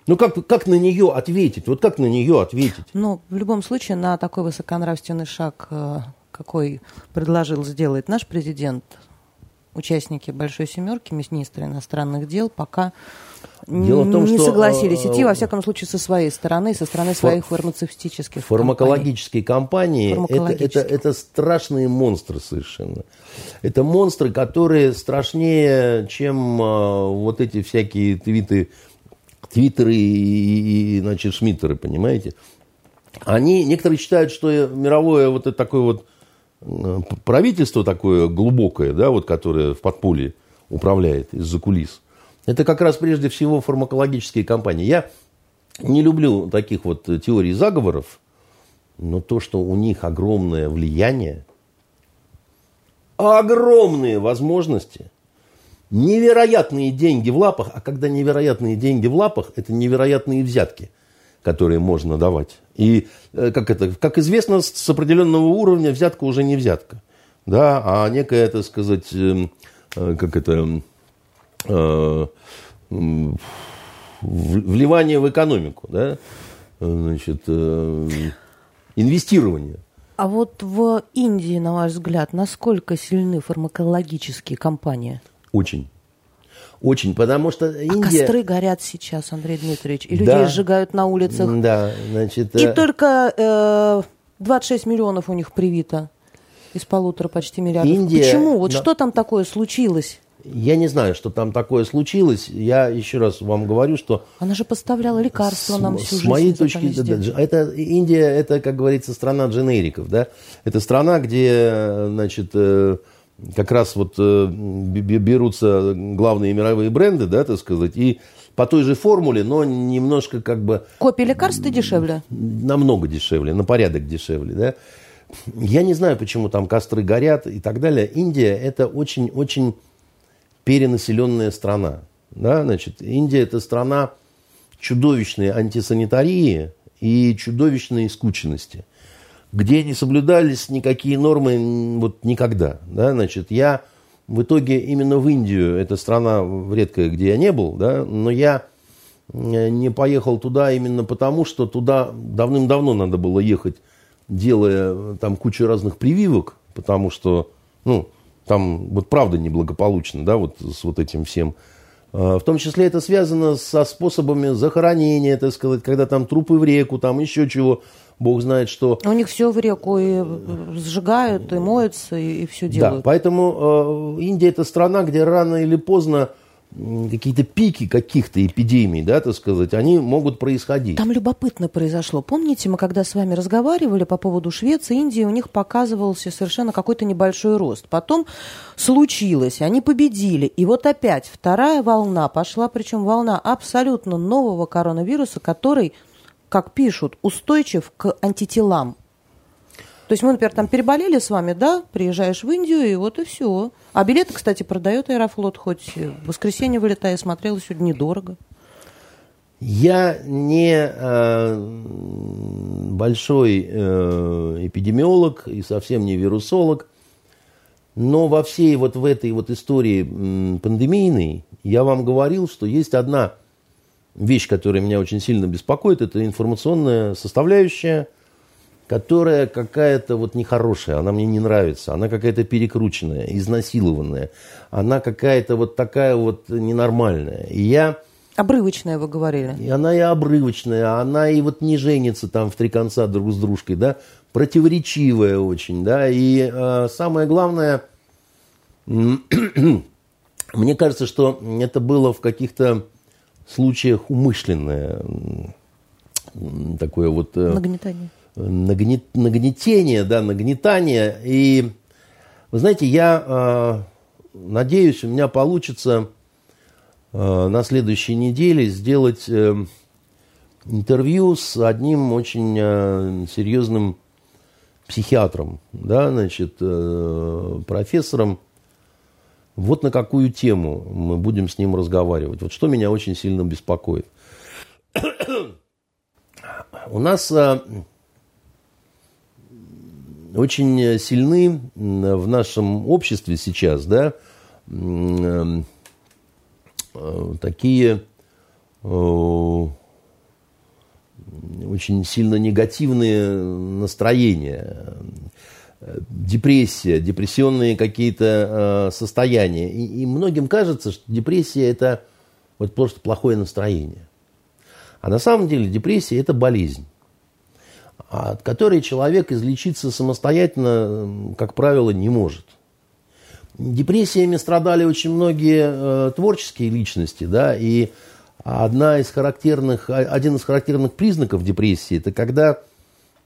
Ну, как, как на нее ответить? Вот как на нее ответить? Ну, в любом случае, на такой высоконравственный шаг, э, какой предложил сделать наш президент, участники Большой Семерки, министры иностранных дел, пока Дело в том, не что, согласились идти, во э, всяком случае, со своей стороны, со стороны своих фармацевтических Фармакологические компании, компании это, это, это страшные монстры совершенно. Это монстры, которые страшнее, чем а, вот эти всякие твиты, твиттеры и, и, значит, шмиттеры, понимаете? Они, некоторые считают, что мировое вот это такое вот э, правительство такое глубокое, да, вот, которое в подполье управляет из-за кулис – это как раз прежде всего фармакологические компании. Я не люблю таких вот теорий заговоров, но то, что у них огромное влияние, огромные возможности, невероятные деньги в лапах, а когда невероятные деньги в лапах, это невероятные взятки, которые можно давать. И, э, как, это, как известно, с определенного уровня взятка уже не взятка, да, а некая, так сказать, эм, э, как это, Э, вливание в экономику, да, значит, инвестирование. А вот в Индии, на ваш взгляд, насколько сильны фармакологические компании? Очень. Очень, потому что а Индия... А костры горят сейчас, Андрей Дмитриевич, и людей да. сжигают на улицах. Да, значит... И э... только э, 26 миллионов у них привито из полутора почти миллиардов. Индия... Почему? Вот Но... что там такое случилось? Я не знаю, что там такое случилось. Я еще раз вам говорю, что... Она же поставляла лекарства с, нам всю с жизнь. С моей точки зрения, это Индия, это, как говорится, страна дженериков, да? Это страна, где, значит, э, как раз вот э, берутся главные мировые бренды, да, так сказать, и по той же формуле, но немножко как бы... Копии лекарств дешевле? Намного дешевле, на порядок дешевле, да? Я не знаю, почему там костры горят и так далее. Индия это очень-очень перенаселенная страна. Да? Значит, Индия – это страна чудовищной антисанитарии и чудовищной скученности, где не соблюдались никакие нормы вот никогда. Да? Значит, я в итоге именно в Индию, это страна редкая, где я не был, да, но я не поехал туда именно потому, что туда давным-давно надо было ехать, делая там кучу разных прививок, потому что, ну, там вот правда неблагополучно, да, вот с вот этим всем. А, в том числе это связано со способами захоронения, так сказать, когда там трупы в реку, там еще чего, бог знает что. У них все в реку и сжигают, и моются, и, и все делают. Да, поэтому э, Индия это страна, где рано или поздно какие-то пики каких-то эпидемий, да, так сказать, они могут происходить. Там любопытно произошло. Помните, мы когда с вами разговаривали по поводу Швеции, Индии, у них показывался совершенно какой-то небольшой рост. Потом случилось, они победили. И вот опять вторая волна пошла, причем волна абсолютно нового коронавируса, который, как пишут, устойчив к антителам. То есть мы, например, там переболели с вами, да, приезжаешь в Индию, и вот и все. А билеты, кстати, продает Аэрофлот, хоть в воскресенье вылетая, смотрел сегодня недорого. Я не э, большой э, эпидемиолог и совсем не вирусолог, но во всей вот в этой вот истории пандемийной я вам говорил, что есть одна вещь, которая меня очень сильно беспокоит, это информационная составляющая – которая какая-то вот нехорошая, она мне не нравится, она какая-то перекрученная, изнасилованная, она какая-то вот такая вот ненормальная. И я... Обрывочная, вы говорили. И она и обрывочная, она и вот не женится там в три конца друг с дружкой, да, противоречивая очень, да, и э, самое главное, мне кажется, что это было в каких-то случаях умышленное такое вот... Э, Нагнетание нагнет, нагнетение, да, нагнетание. И, вы знаете, я э, надеюсь, у меня получится э, на следующей неделе сделать э, интервью с одним очень э, серьезным психиатром, да, значит, э, профессором. Вот на какую тему мы будем с ним разговаривать. Вот что меня очень сильно беспокоит. У нас э, очень сильны в нашем обществе сейчас, да, э, такие очень сильно негативные настроения, депрессия, депрессионные какие-то э, состояния. И, и многим кажется, что депрессия это вот просто плохое настроение. А на самом деле депрессия это болезнь, от которой человек излечиться самостоятельно, как правило, не может. Депрессиями страдали очень многие э, творческие личности, да, и одна из характерных, один из характерных признаков депрессии – это когда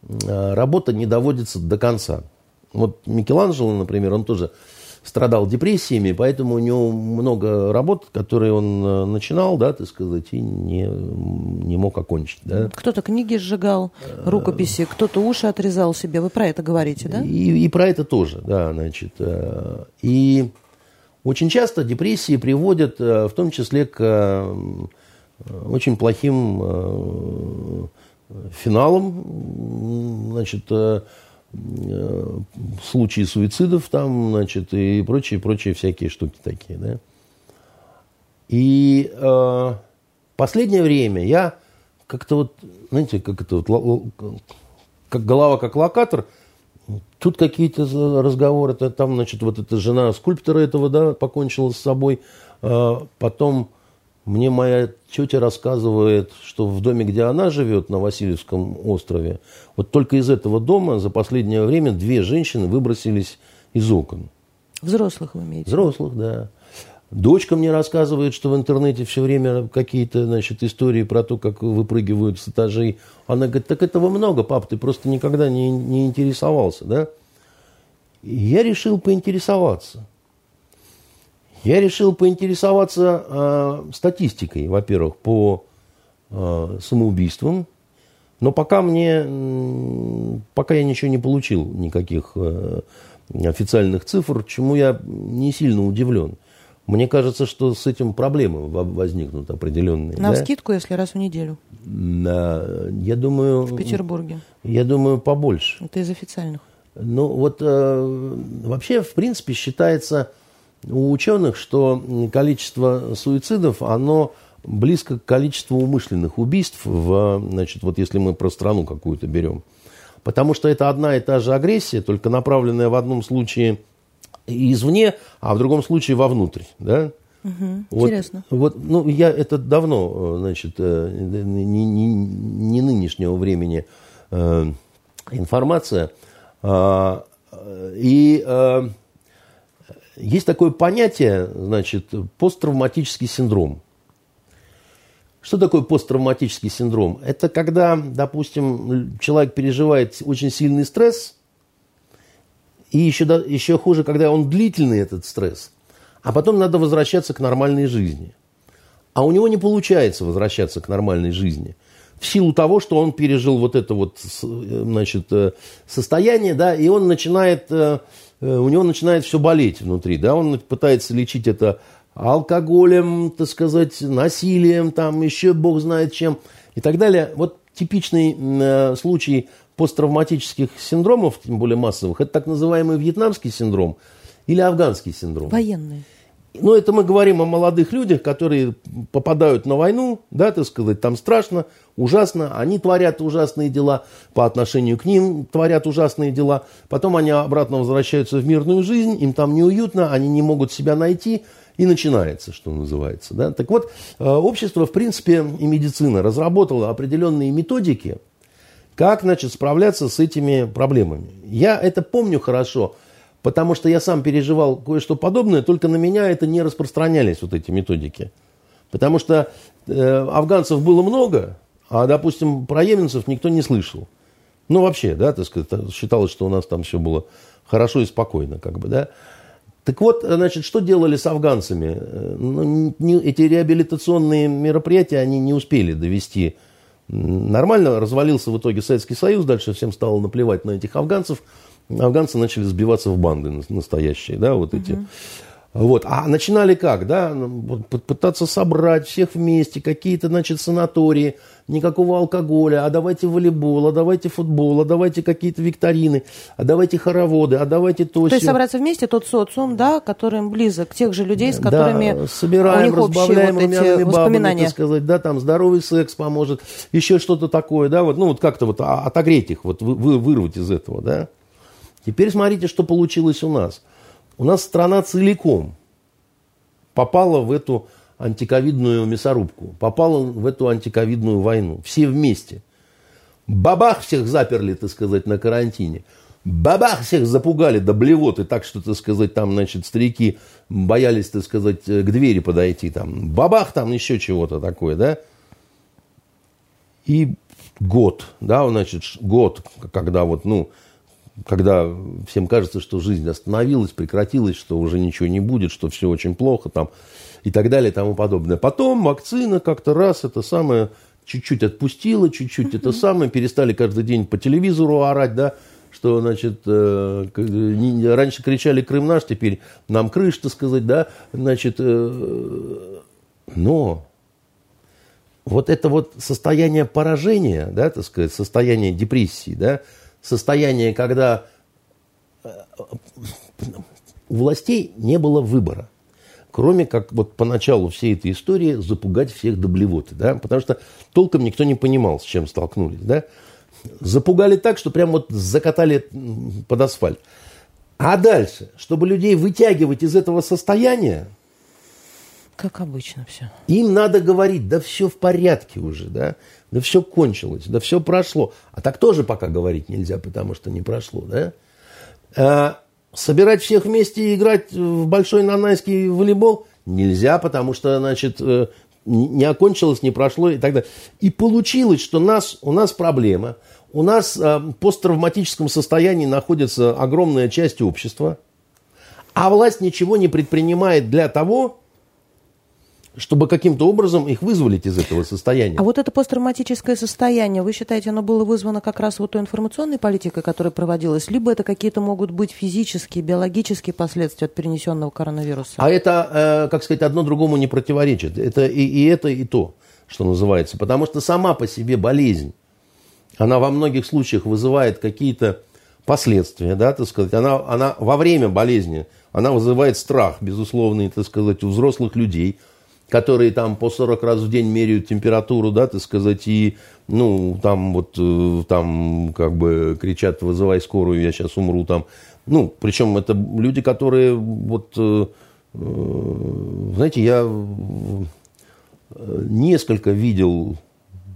э, работа не доводится до конца. Вот Микеланджело, например, он тоже страдал депрессиями, поэтому у него много работ, которые он э, начинал, да, так сказать, и не, не мог окончить. Да. Кто-то книги сжигал, рукописи, кто-то уши отрезал себе. Вы про это говорите, да? И, и про это тоже, да, значит. Э, и очень часто депрессии приводят в том числе к очень плохим э, финалом, значит, э, э, случаи суицидов там, значит, и прочие, прочие всякие штуки такие, да. И э, последнее время я как-то вот, знаете, как это вот, как голова как локатор, тут какие-то разговоры, там, значит, вот эта жена скульптора этого, да, покончила с собой, потом мне моя тетя рассказывает, что в доме, где она живет, на Васильевском острове, вот только из этого дома за последнее время две женщины выбросились из окон. Взрослых вы имеете? Взрослых, да. Дочка мне рассказывает, что в интернете все время какие-то значит, истории про то, как выпрыгивают с этажей. Она говорит, так этого много, пап, ты просто никогда не, не интересовался, да? И я решил поинтересоваться – я решил поинтересоваться э, статистикой, во-первых, по э, самоубийствам, но пока мне, пока я ничего не получил, никаких э, официальных цифр, чему я не сильно удивлен. Мне кажется, что с этим проблемы возникнут определенные. На да? скидку, если раз в неделю. На, я думаю... В Петербурге. Я думаю, побольше. Это из официальных. Ну, вот э, вообще, в принципе, считается у ученых, что количество суицидов, оно близко к количеству умышленных убийств, в, значит, вот если мы про страну какую-то берем. Потому что это одна и та же агрессия, только направленная в одном случае извне, а в другом случае вовнутрь. Да? Угу, вот, интересно. Вот, ну, я это давно, значит, э, не, не, не нынешнего времени э, информация. Э, и э, есть такое понятие, значит, посттравматический синдром. Что такое посттравматический синдром? Это когда, допустим, человек переживает очень сильный стресс, и еще, еще хуже, когда он длительный, этот стресс, а потом надо возвращаться к нормальной жизни. А у него не получается возвращаться к нормальной жизни. В силу того, что он пережил вот это вот значит, э, состояние, да, и он начинает э, Э, у него начинает все болеть внутри, да, он пытается лечить это алкоголем, так сказать, насилием, там еще бог знает чем и так далее. Вот типичный э, случай посттравматических синдромов, тем более массовых, это так называемый вьетнамский синдром или афганский синдром. Военный. Ну, это мы говорим о молодых людях, которые попадают на войну, да, так сказать, там страшно, ужасно, они творят ужасные дела, по отношению к ним творят ужасные дела, потом они обратно возвращаются в мирную жизнь, им там неуютно, они не могут себя найти, и начинается, что называется. Да? Так вот, э, общество, в принципе, и медицина разработало определенные методики, как, значит, справляться с этими проблемами. Я это помню хорошо – Потому что я сам переживал кое-что подобное, только на меня это не распространялись, вот эти методики. Потому что э, афганцев было много, а, допустим, про йеменцев никто не слышал. Ну, вообще, да, так сказать, считалось, что у нас там все было хорошо и спокойно, как бы, да. Так вот, значит, что делали с афганцами? Ну, не, эти реабилитационные мероприятия, они не успели довести Нормально развалился в итоге Советский Союз, дальше всем стало наплевать на этих афганцев. Афганцы начали сбиваться в банды настоящие, да, вот эти. Угу. Вот. А начинали как, да, ну, пытаться собрать всех вместе, какие-то, значит, санатории, никакого алкоголя, а давайте волейбол, а давайте футбол, а давайте какие-то викторины, а давайте хороводы, а давайте то. То есть собраться вместе, тот социум, да, которым близок, тех же людей, с которыми да, собираем, у них разбавляем вот эти воспоминания. так сказать, да, там здоровый секс поможет, еще что-то такое, да, вот, ну вот как-то вот отогреть их, вот вы, вырвать из этого, да. Теперь смотрите, что получилось у нас – у нас страна целиком попала в эту антиковидную мясорубку, попала в эту антиковидную войну. Все вместе. Бабах всех заперли, так сказать, на карантине. Бабах всех запугали до блевоты, так что, так сказать, там, значит, старики боялись, так сказать, к двери подойти. Там. Бабах там еще чего-то такое, да? И год, да, значит, год, когда вот, ну, когда всем кажется, что жизнь остановилась, прекратилась, что уже ничего не будет, что все очень плохо там и так далее и тому подобное. Потом вакцина как-то раз это самое чуть-чуть отпустила, чуть-чуть это самое, перестали каждый день по телевизору орать, да, что, значит, э, раньше кричали «Крым наш», теперь нам крыш, так сказать, да, значит, э, но вот это вот состояние поражения, да, так сказать, состояние депрессии, да, состояние, когда э, у властей не было выбора. Кроме как вот поначалу всей этой истории запугать всех до блевоты. Да? Потому что толком никто не понимал, с чем столкнулись. Да? Запугали так, что прям вот закатали под асфальт. А дальше, чтобы людей вытягивать из этого состояния, как обычно все. Им надо говорить, да все в порядке уже, да, да все кончилось, да все прошло. А так тоже пока говорить нельзя, потому что не прошло, да. А, собирать всех вместе и играть в большой нанайский волейбол нельзя, потому что, значит, э, не окончилось, не прошло и так далее. И получилось, что нас, у нас проблема. У нас э, в посттравматическом состоянии находится огромная часть общества, а власть ничего не предпринимает для того, чтобы каким-то образом их вызволить из этого состояния. А вот это посттравматическое состояние, вы считаете, оно было вызвано как раз вот той информационной политикой, которая проводилась, либо это какие-то могут быть физические, биологические последствия от перенесенного коронавируса? А это, э, как сказать, одно другому не противоречит. Это и, и это, и то, что называется. Потому что сама по себе болезнь, она во многих случаях вызывает какие-то последствия, да, так сказать. Она, она во время болезни, она вызывает страх, безусловный, так сказать, у взрослых людей – которые там по 40 раз в день меряют температуру, да, так сказать, и, ну, там вот, э, там, как бы кричат, вызывай скорую, я сейчас умру там. Ну, причем это люди, которые вот, э, э, знаете, я несколько видел,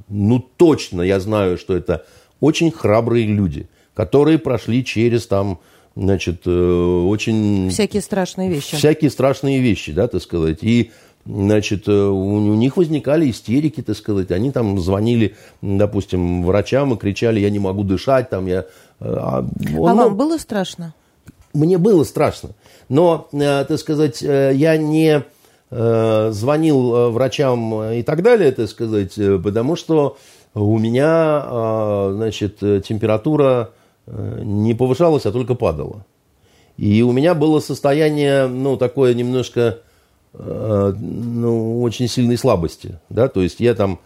ну, точно я знаю, что это очень храбрые люди, которые прошли через там, значит, очень... Всякие страшные вещи. Всякие страшные вещи, да, так сказать. И значит, э, у, у них возникали истерики, так сказать. Они там звонили, допустим, врачам и кричали, я не могу дышать. Там, я, э, а он, а вам было страшно? Мне было страшно. Но, э, так сказать, я не звонил врачам и так далее, так сказать, потому что у меня, значит, температура не повышалась, а только падала. И у меня было состояние, ну, такое немножко ну, очень сильной слабости. Да? То есть я там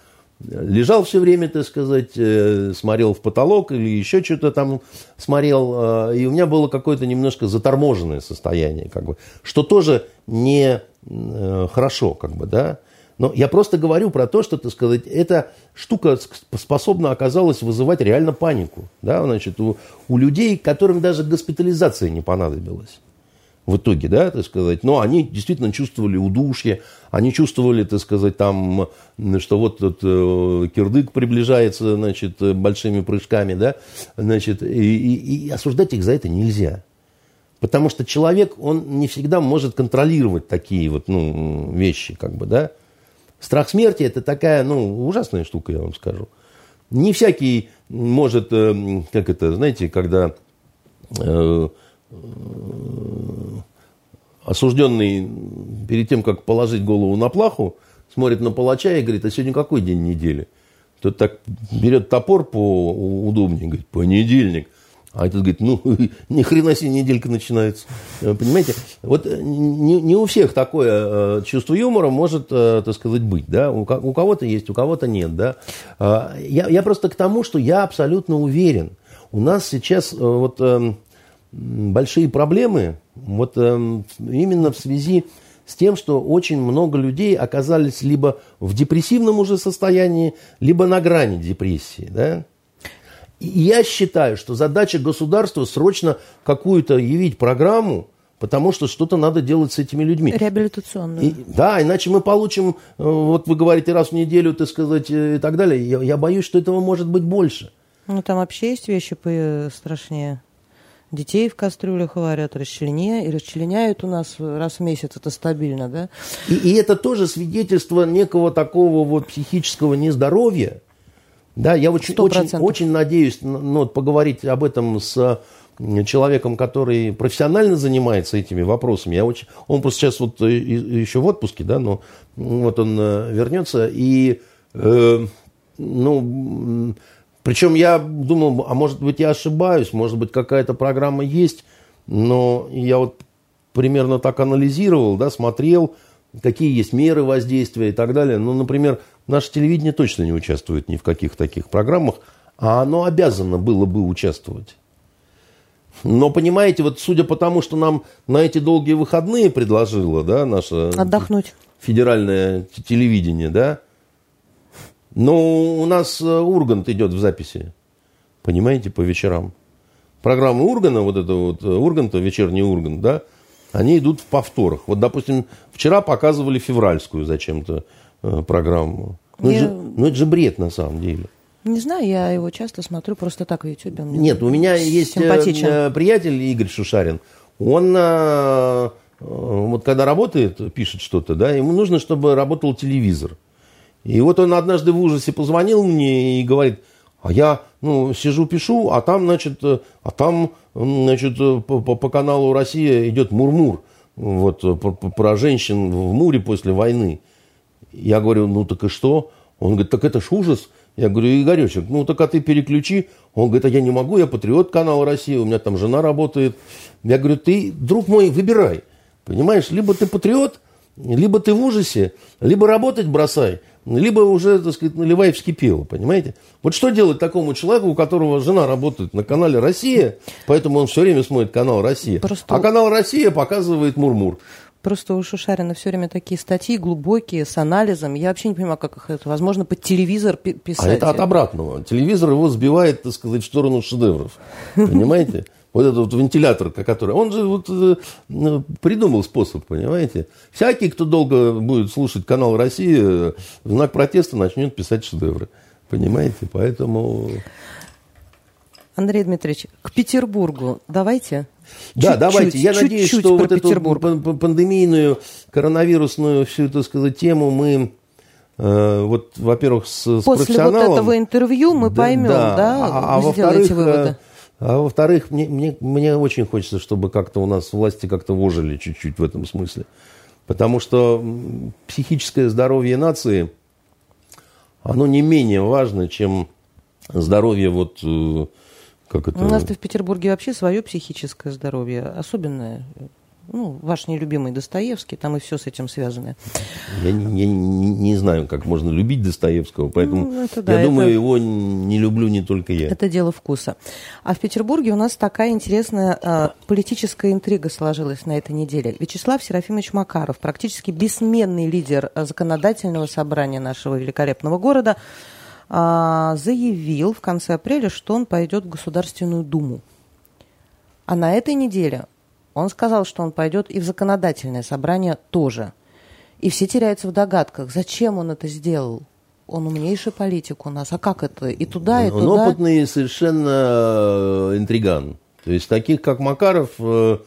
лежал все время, так сказать, э, смотрел в потолок или еще что-то там смотрел, э, и у меня было какое-то немножко заторможенное состояние, как бы, что тоже не хорошо, как бы, да. Но я просто говорю про то, что, так сказать, эта штука способна оказалась вызывать реально панику, да, значит, у, у людей, которым даже госпитализация не понадобилась в итоге, да, так сказать. Но они действительно чувствовали удушье, они чувствовали, так сказать, там, что вот этот э, кирдык приближается, значит, большими прыжками, да, значит, и, и, и осуждать их за это нельзя. Потому что человек, он не всегда может контролировать такие вот, ну, вещи, как бы, да. Страх смерти – это такая, ну, ужасная штука, я вам скажу. Не всякий может, э, как это, знаете, когда э, осужденный перед тем, как положить голову на плаху, смотрит на палача и говорит, а сегодня какой день недели? Тот так берет топор по удобнее, говорит, понедельник. А этот говорит, ну, ни хрена себе неделька начинается. Э, понимаете? Вот э, не, не у всех такое э, чувство юмора может, так сказать, быть. Да? У, кого-то есть, у кого-то нет. Да? Я, я просто к тому, что я абсолютно уверен. У нас сейчас вот эм, большие проблемы вот эм, именно в связи с тем, что очень много людей оказались либо в депрессивном уже состоянии, либо на грани депрессии. Да? И я считаю, что задача государства срочно какую-то явить программу, потому что что-то надо делать с этими людьми. Реабилитационную. И, да, иначе мы получим, э, вот вы говорите, раз в неделю, так сказать, э, и так далее. Я, я боюсь, что этого может быть больше. Ну, там вообще есть вещи страшнее. Детей в кастрюлях варят, расчленяют, и расчленяют у нас раз в месяц, это стабильно, да? И, и это тоже свидетельство некого такого вот психического нездоровья, да, я очень, очень, очень надеюсь ну, поговорить об этом с человеком, который профессионально занимается этими вопросами. Я очень, он просто сейчас вот э, еще в отпуске, да, но вот он э, вернется и, э, ну, причем я думал, а может быть я ошибаюсь, может быть какая-то программа есть, но я вот примерно так анализировал, да, смотрел, какие есть меры воздействия и так далее. Ну, например, наше телевидение точно не участвует ни в каких таких программах, а оно обязано было бы участвовать. Но, понимаете, вот судя по тому, что нам на эти долгие выходные предложило, да, наше... Отдохнуть. Федеральное телевидение, да, но у нас э, Ургант идет в записи, понимаете, по вечерам. Программа Ургана, вот это вот э, Урганта, вечерний Ургант, да, они идут в повторах. Вот, допустим, вчера показывали февральскую зачем-то э, программу. Ну, я... это же, ну, это же бред на самом деле. Не знаю, я его часто смотрю просто так в Ютубе. Нет, у меня есть э, приятель Игорь Шушарин. Он вот когда работает, пишет что-то, да, ему нужно, чтобы работал телевизор. И вот он однажды в ужасе позвонил мне и говорит, а я ну, сижу, пишу, а там, значит, э, а там, значит, э, по, по каналу «Россия» идет мурмур вот, э, про, про женщин в Муре после войны. Я говорю, ну так и что? Он говорит, так это ж ужас. Я говорю, Игоречек, ну так а ты переключи. Он говорит, а я не могу, я патриот канала «Россия», у меня там жена работает. Я говорю, ты, друг мой, выбирай. Понимаешь, либо ты патриот, либо ты в ужасе, либо работать бросай, либо уже, так сказать, наливай вскипело, понимаете? Вот что делать такому человеку, у которого жена работает на канале «Россия», поэтому он все время смотрит канал «Россия», Просто... а канал «Россия» показывает «Мурмур». Просто у Шушарина все время такие статьи глубокие, с анализом. Я вообще не понимаю, как их это возможно под телевизор писать. А это от обратного. Телевизор его сбивает, так сказать, в сторону шедевров. Понимаете? Вот этот вот вентилятор, который... Он же вот э, ну, придумал способ, понимаете? Всякий, кто долго будет слушать канал России, в знак протеста начнет писать шедевры. Понимаете? Поэтому... Андрей Дмитриевич, к Петербургу давайте. Да, чуть, давайте. Я чуть, надеюсь, чуть что вот Петербург. эту пандемийную, коронавирусную всю эту сказать, тему мы э, вот, во-первых, с, с После профессионалом... вот этого интервью мы да, поймем, да, да а, а во-вторых, выводы. А во-вторых, мне, мне, мне очень хочется, чтобы как-то у нас власти как-то вожили чуть-чуть в этом смысле. Потому что психическое здоровье нации, оно не менее важно, чем здоровье вот... Э, как это... У нас-то в Петербурге вообще свое психическое здоровье особенное ну, ваш нелюбимый Достоевский, там и все с этим связано. Я, я не, не знаю, как можно любить Достоевского, поэтому ну, это, да, я это, думаю, его не люблю не только я. Это дело вкуса. А в Петербурге у нас такая интересная а, политическая интрига сложилась на этой неделе. Вячеслав Серафимович Макаров, практически бессменный лидер законодательного собрания нашего великолепного города, а, заявил в конце апреля, что он пойдет в Государственную Думу. А на этой неделе он сказал, что он пойдет и в законодательное собрание тоже. И все теряются в догадках, зачем он это сделал. Он умнейший политик у нас. А как это? И туда, и он туда? Он опытный совершенно э, интриган. То есть таких, как Макаров, э,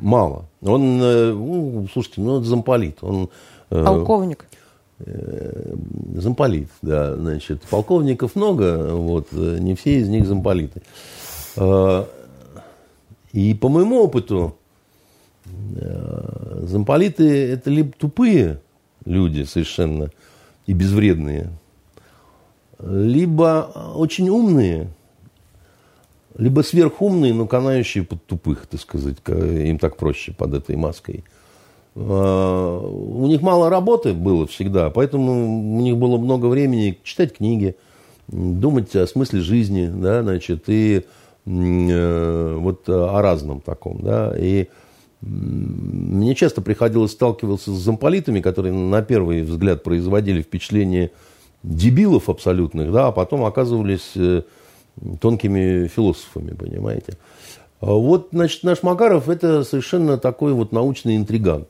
мало. Он, э, ну, слушайте, ну, это замполит. Он, Полковник. Замполит, да, значит. Полковников много, вот, не все из них замполиты. И по моему опыту, э, замполиты это либо тупые люди совершенно и безвредные, либо очень умные, либо сверхумные, но канающие под тупых, так сказать. Им так проще под этой маской. А, у них мало работы было всегда, поэтому у них было много времени читать книги, думать о смысле жизни, да, значит, и э, вот о разном таком, да, и мне часто приходилось сталкиваться с замполитами, которые на первый взгляд производили впечатление дебилов абсолютных, да, а потом оказывались э, тонкими философами, понимаете. А вот, значит, наш Макаров – это совершенно такой вот научный интриган,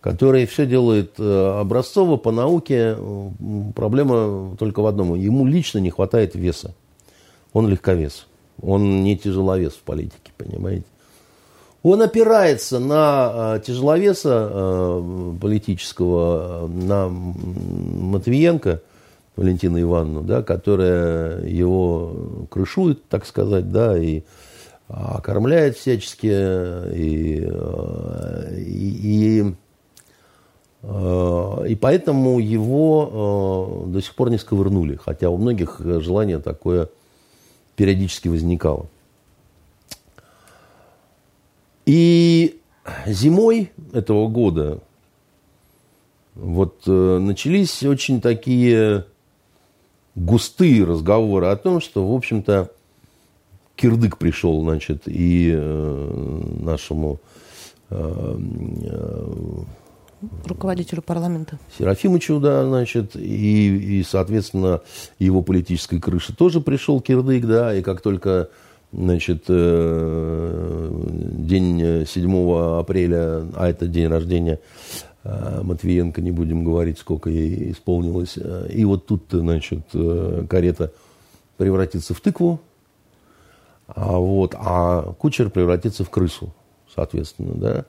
который все делает э, образцово по науке. Проблема только в одном – ему лично не хватает веса. Он легковес, он не тяжеловес в политике, понимаете. Он опирается на э, тяжеловеса э, политического, на Матвиенко – Валентину Ивановну, да, которая его крышует, так сказать, да, и окормляет всячески, и, и, и, и поэтому его до сих пор не сковырнули, хотя у многих желание такое периодически возникало. И зимой этого года вот э, начались очень такие густые разговоры о том, что, в общем-то, кирдык пришел, значит, и э, нашему э, э, руководителю парламента. Серафимовичу, да, значит, и, и, соответственно, его политической крыше тоже пришел кирдык, да, и как только, значит, э, день 7 апреля, а это день рождения Э, Матвиенко, не будем говорить, сколько ей исполнилось. Э, и вот тут, значит, карета превратится в тыкву, а, вот, а кучер превратится в крысу, соответственно, да.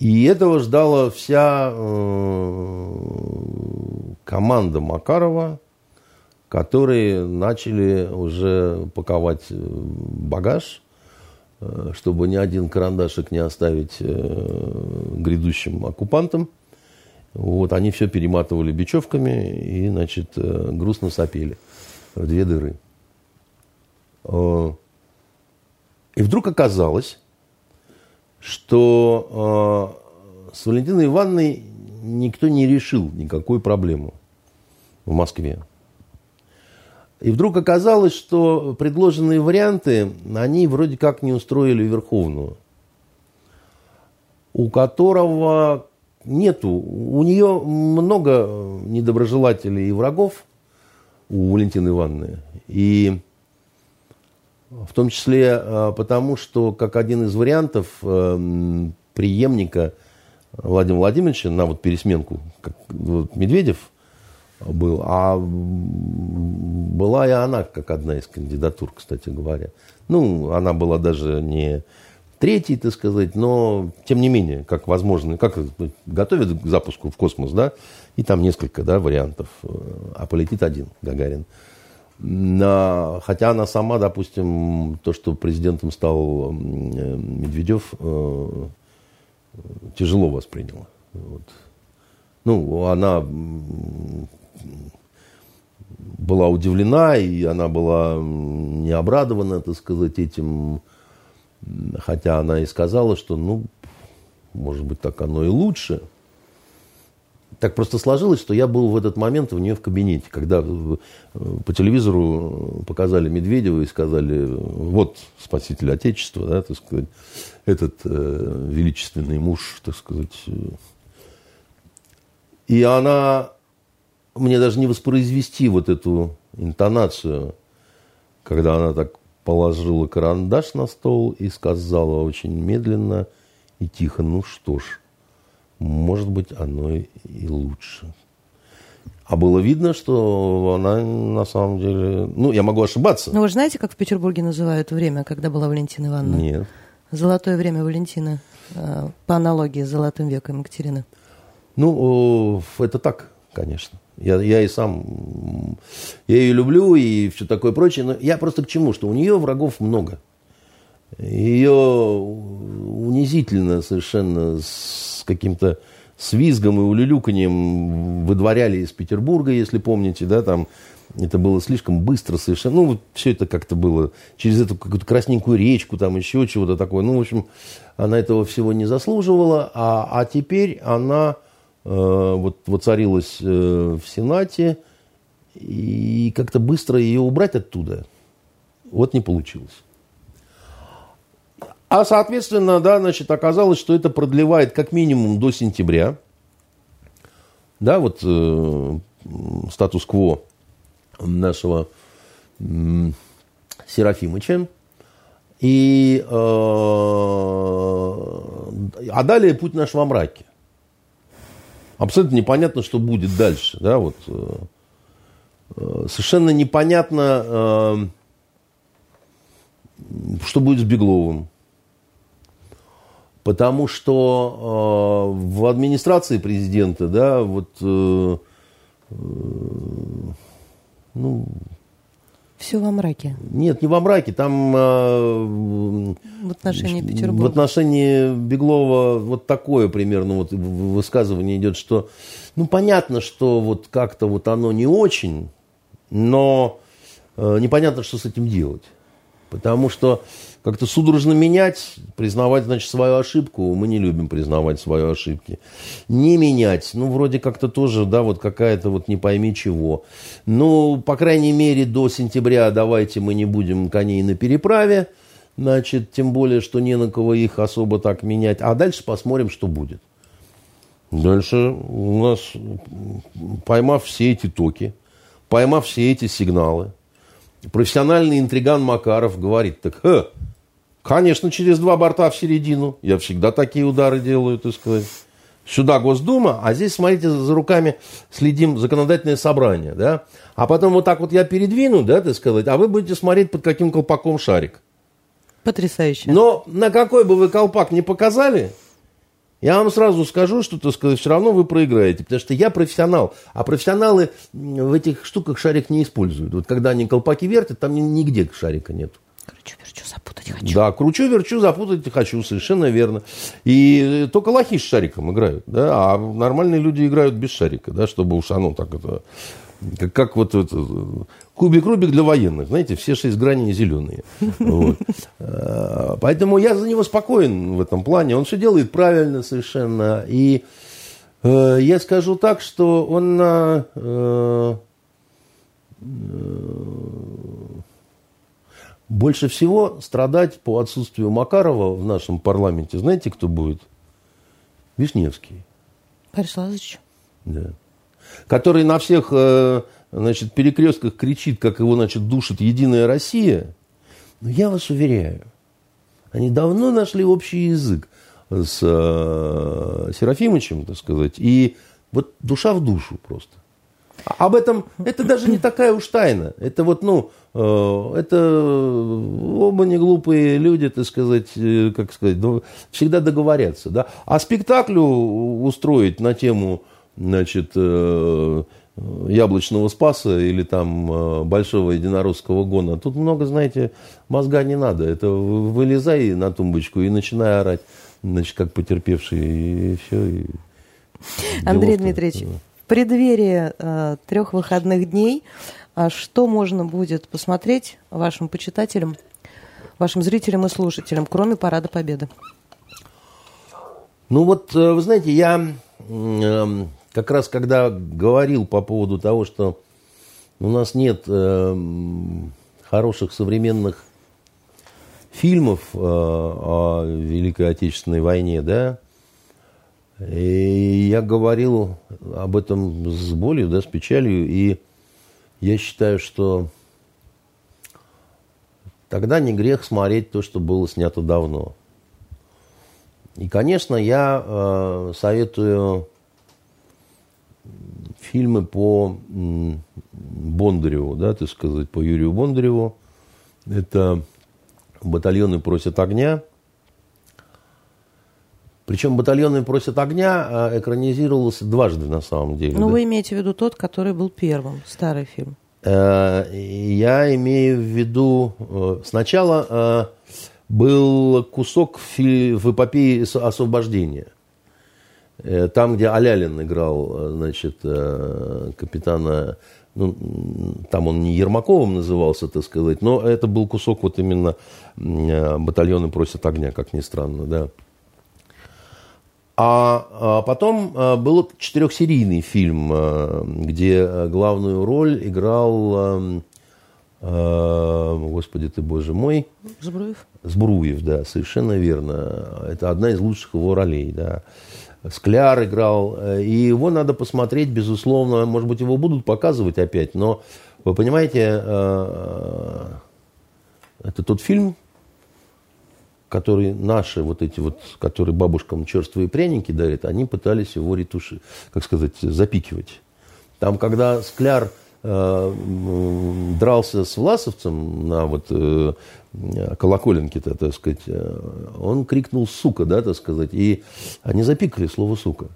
И этого ждала вся э, команда Макарова, которые начали уже паковать багаж, Э, чтобы ни один карандашик не оставить э, грядущим оккупантам. Вот, они все перематывали бечевками и, значит, э, грустно сопели в две дыры. И вдруг оказалось, что с Валентиной Ивановной никто не решил никакую проблему в Москве. И вдруг оказалось, что предложенные варианты, они вроде как не устроили Верховную, у которого нету, у нее много недоброжелателей и врагов, у Валентины Ивановны. И в том числе а, потому, что как один из вариантов э, преемника Владимира Владимировича на вот пересменку, как вот Медведев был, а была и она как одна из кандидатур, кстати говоря. Ну, она была даже не третий, так сказать, но тем не менее, как возможно, как готовят к запуску в космос, да, и там несколько, да, вариантов, а полетит один Гагарин. На, хотя она сама, допустим, то, что президентом стал Медведев, э, тяжело восприняла. Вот. Ну, она была удивлена, и она была не обрадована, так сказать, этим. Хотя она и сказала, что, ну, может быть, так оно и лучше. Так просто сложилось, что я был в этот момент у нее в кабинете, когда э, по телевизору показали Медведева и сказали, вот спаситель Отечества, да, так сказать, этот э, величественный муж, так сказать. И она мне даже не воспроизвести вот эту интонацию, когда она так положила карандаш на стол и сказала очень медленно и тихо, ну что ж, может быть, оно и лучше. А было видно, что она на самом деле... Ну, я могу ошибаться. Ну, вы же знаете, как в Петербурге называют время, когда была Валентина Ивановна? Нет. Золотое время Валентина, э, по аналогии с золотым веком Екатерины. Ну, это так, конечно. Я, я и сам, я ее люблю и все такое прочее. Но я просто к чему? Что у нее врагов много. Ее унизительно совершенно с каким-то с визгом и улюлюканьем выдворяли из Петербурга, если помните, да, там это было слишком быстро совершенно. Ну, вот все это как-то было через эту какую-то красненькую речку, там еще чего-то такое. Ну, в общем, она этого всего не заслуживала. А, а теперь она э, вот воцарилась э, в Сенате, и как-то быстро ее убрать оттуда вот не получилось. А, соответственно, да, значит, оказалось, что это продлевает как минимум до сентября. Да, вот э, статус-кво нашего э, Серафимыча. И, э, а далее путь наш во мраке. Абсолютно непонятно, что будет дальше. Да, вот, э, э совершенно непонятно, э, что будет с Бегловым. Потому что э, в администрации президента, да, вот, э, э, ну... Все во мраке. Нет, не во мраке, там... Э, в отношении Петербурга. В отношении Беглова вот такое примерно вот высказывание идет, что, ну, понятно, что вот как-то вот оно не очень, но э, непонятно, что с этим делать. Потому что как-то судорожно менять, признавать, значит, свою ошибку. Мы не любим признавать свои ошибки. Не менять, ну, вроде как-то тоже, да, вот какая-то вот не пойми чего. Ну, по крайней мере, до сентября давайте мы не будем коней на переправе. Значит, тем более, что не на кого их особо так менять. А дальше посмотрим, что будет. Дальше у нас, поймав все эти токи, поймав все эти сигналы, профессиональный интриган Макаров говорит, так, Ха, Конечно, через два борта в середину. Я всегда такие удары делаю, так сказать. Сюда Госдума, а здесь, смотрите, за руками следим законодательное собрание, да. А потом вот так вот я передвину, да, так сказать, а вы будете смотреть под каким колпаком шарик. Потрясающе. Но на какой бы вы колпак не показали, я вам сразу скажу, что, так сказать, все равно вы проиграете, потому что я профессионал, а профессионалы в этих штуках шарик не используют. Вот когда они колпаки вертят, там нигде шарика нет. Короче, верчу запутать хочу. Да, кручу, верчу, запутать хочу, совершенно верно. И только лохи с шариком играют, да, а нормальные люди играют без шарика, да, чтобы уж оно так это... Как, как вот это, кубик-рубик для военных, знаете, все шесть граней зеленые. Вот. А, поэтому я за него спокоен в этом плане. Он все делает правильно совершенно. И э, я скажу так, что он э, э, больше всего страдать по отсутствию Макарова в нашем парламенте, знаете, кто будет? Вишневский. Борис Лазаревич. Да. Который на всех э, значит, перекрестках кричит, как его значит, душит Единая Россия. Но я вас уверяю, они давно нашли общий язык с э, Серафимовичем, так сказать, и вот душа в душу просто. Об этом, это даже не такая уж тайна. Это вот, ну, э, это оба не глупые люди, так сказать, э, как сказать, ну, всегда договорятся, да. А спектаклю устроить на тему, значит, э, яблочного спаса или там большого единоросского гона. Тут много, знаете, мозга не надо. Это вылезай на тумбочку и начинай орать, значит, как потерпевший, и все. И Андрей Дмитриевич, преддверии э, трех выходных дней а что можно будет посмотреть вашим почитателям, вашим зрителям и слушателям, кроме Парада Победы? Ну вот, э, вы знаете, я э, как раз когда говорил по поводу того, что у нас нет э, хороших современных фильмов о Великой Отечественной войне, да, и я говорил об этом с болью, да, с печалью, и я считаю, что тогда не грех смотреть то, что было снято давно. И, конечно, я э, советую фильмы по Бондареву, да, так сказать, по Юрию Бондареву. Это «Батальоны просят огня», причем «Батальоны просят огня» а, экранизировался дважды на самом деле. Ну, да. вы имеете в виду тот, который был первым, старый фильм? Э, я имею в виду... Э, сначала э, был кусок в эпопее освобождения. Там, где Алялин играл, значит, капитана, ну, там он не Ермаковым назывался, так сказать, но это был кусок вот именно батальоны просят огня, как ни странно, да. А, а потом был четырехсерийный фильм, где главную роль играл, господи ты боже мой, Збруев. Збруев, да, совершенно верно. Это одна из лучших его ролей, да. Скляр играл, э, и его надо посмотреть, безусловно, может быть, его будут показывать опять, но вы понимаете, э, это тот фильм, который наши, вот эти вот, которые бабушкам черствые пряники дарят, они пытались его ретуши, как сказать, запикивать. Там, когда Скляр э, дрался с Власовцем на вот э, колоколенке-то, так сказать, э, он крикнул «сука», да, так сказать, и они запикали слово «сука».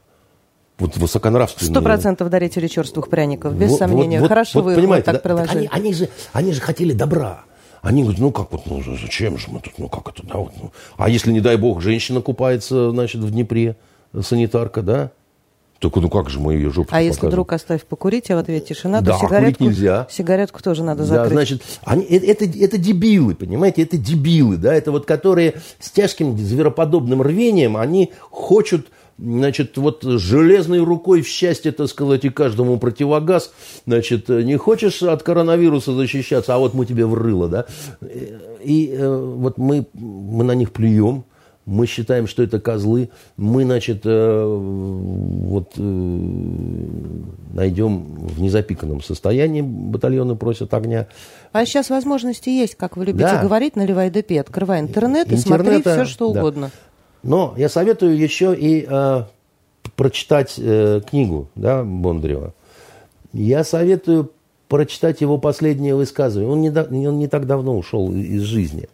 Вот высоконравственные. Сто процентов дарители черствых пряников, без вот, сомнения. Вот, Хорошо вот, вы понимаете, так да, приложили. Они, они, же, они же хотели добра. Они говорят, ну как вот, ну зачем же мы тут, ну как это, да, вот, ну. А если, не дай бог, женщина купается, значит, в Днепре, санитарка, да, только ну как же мы ее жопу А если вдруг оставь покурить, а в ответ тишина, да, то сигаретку, нельзя. сигаретку тоже надо закрыть. Да, значит, они, это, это, это дебилы, понимаете, это дебилы, да, это вот которые с тяжким звероподобным рвением, они хочут значит, вот железной рукой в счастье, так сказать, и каждому противогаз, значит, не хочешь от коронавируса защищаться, а вот мы тебе врыло, да, и э, вот мы, мы на них плюем, мы считаем, что это козлы, мы, значит, э, вот э, найдем в незапиканном состоянии батальоны просят огня. А сейчас возможности есть, как вы любите да. говорить, наливай ДП, открывай интернет и смотри все, что да. угодно. Но я советую еще и э, прочитать э, книгу да, Бондарева. Я советую прочитать его последнее высказывание. Он не, он не так давно ушел из жизни.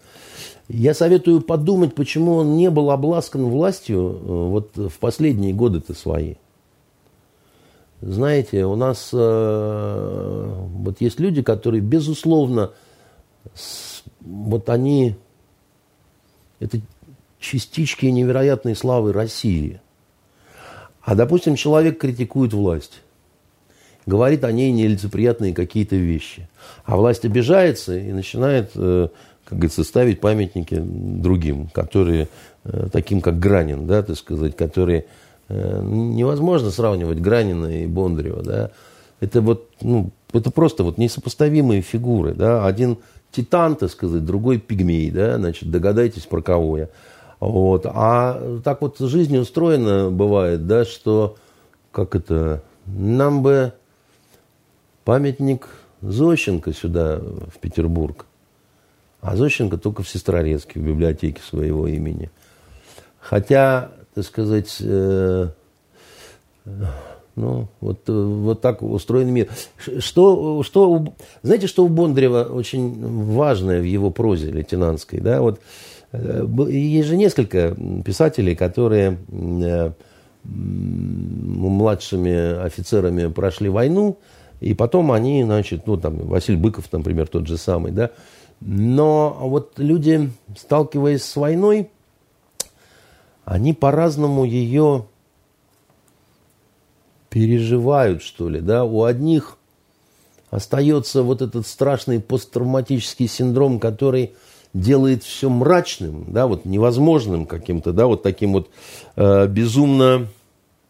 Я советую подумать, почему он не был обласкан властью э, вот в последние годы-то свои. Знаете, у нас э, вот есть люди, которые, безусловно, с, вот они, это частички невероятной славы России. А, допустим, человек критикует власть, говорит о ней нелицеприятные какие-то вещи. А власть обижается и начинает э, как говорится, ставить памятники другим, которые, э, таким как Гранин, да, так сказать, которые э, невозможно сравнивать Гранина и Бондарева, да. Это вот, ну, это просто вот несопоставимые фигуры, да. Один титан, так сказать, другой пигмей, да, значит, догадайтесь, про кого я. Вот. А так вот жизнь устроена бывает, да, что, как это, нам бы памятник Зощенко сюда, в Петербург. А Зощенко только в Сестрорецке, в библиотеке своего имени. Хотя, так сказать, э, ну, вот, вот так устроен мир. Что, что, знаете, что у Бондарева очень важное в его прозе лейтенантской, да, вот есть же несколько писателей, которые э, младшими офицерами прошли войну, и потом они, значит, ну, там, Василий Быков, например, тот же самый, да, но вот люди, сталкиваясь с войной, они по-разному ее переживают, что ли. Да? У одних остается вот этот страшный посттравматический синдром, который делает все мрачным, да, вот невозможным каким-то, да, вот таким вот э, безумно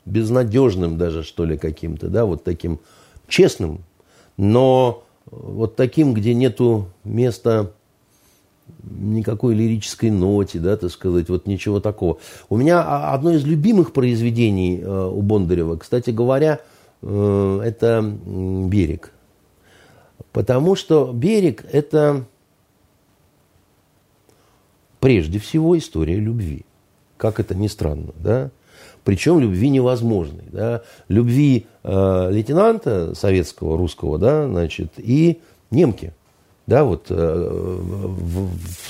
безнадежным даже, что ли, каким-то, да, вот таким честным, но вот таким, где нету места никакой лирической ноте, да, так сказать, вот ничего такого. У меня одно из любимых произведений э, у Бондарева, кстати говоря, э, это «Берег». Потому что «Берег» – это прежде всего история любви. Как это ни странно, да? причем любви невозможной. Да? Любви э, лейтенанта советского, русского, да, значит, и немки. Да, вот э, в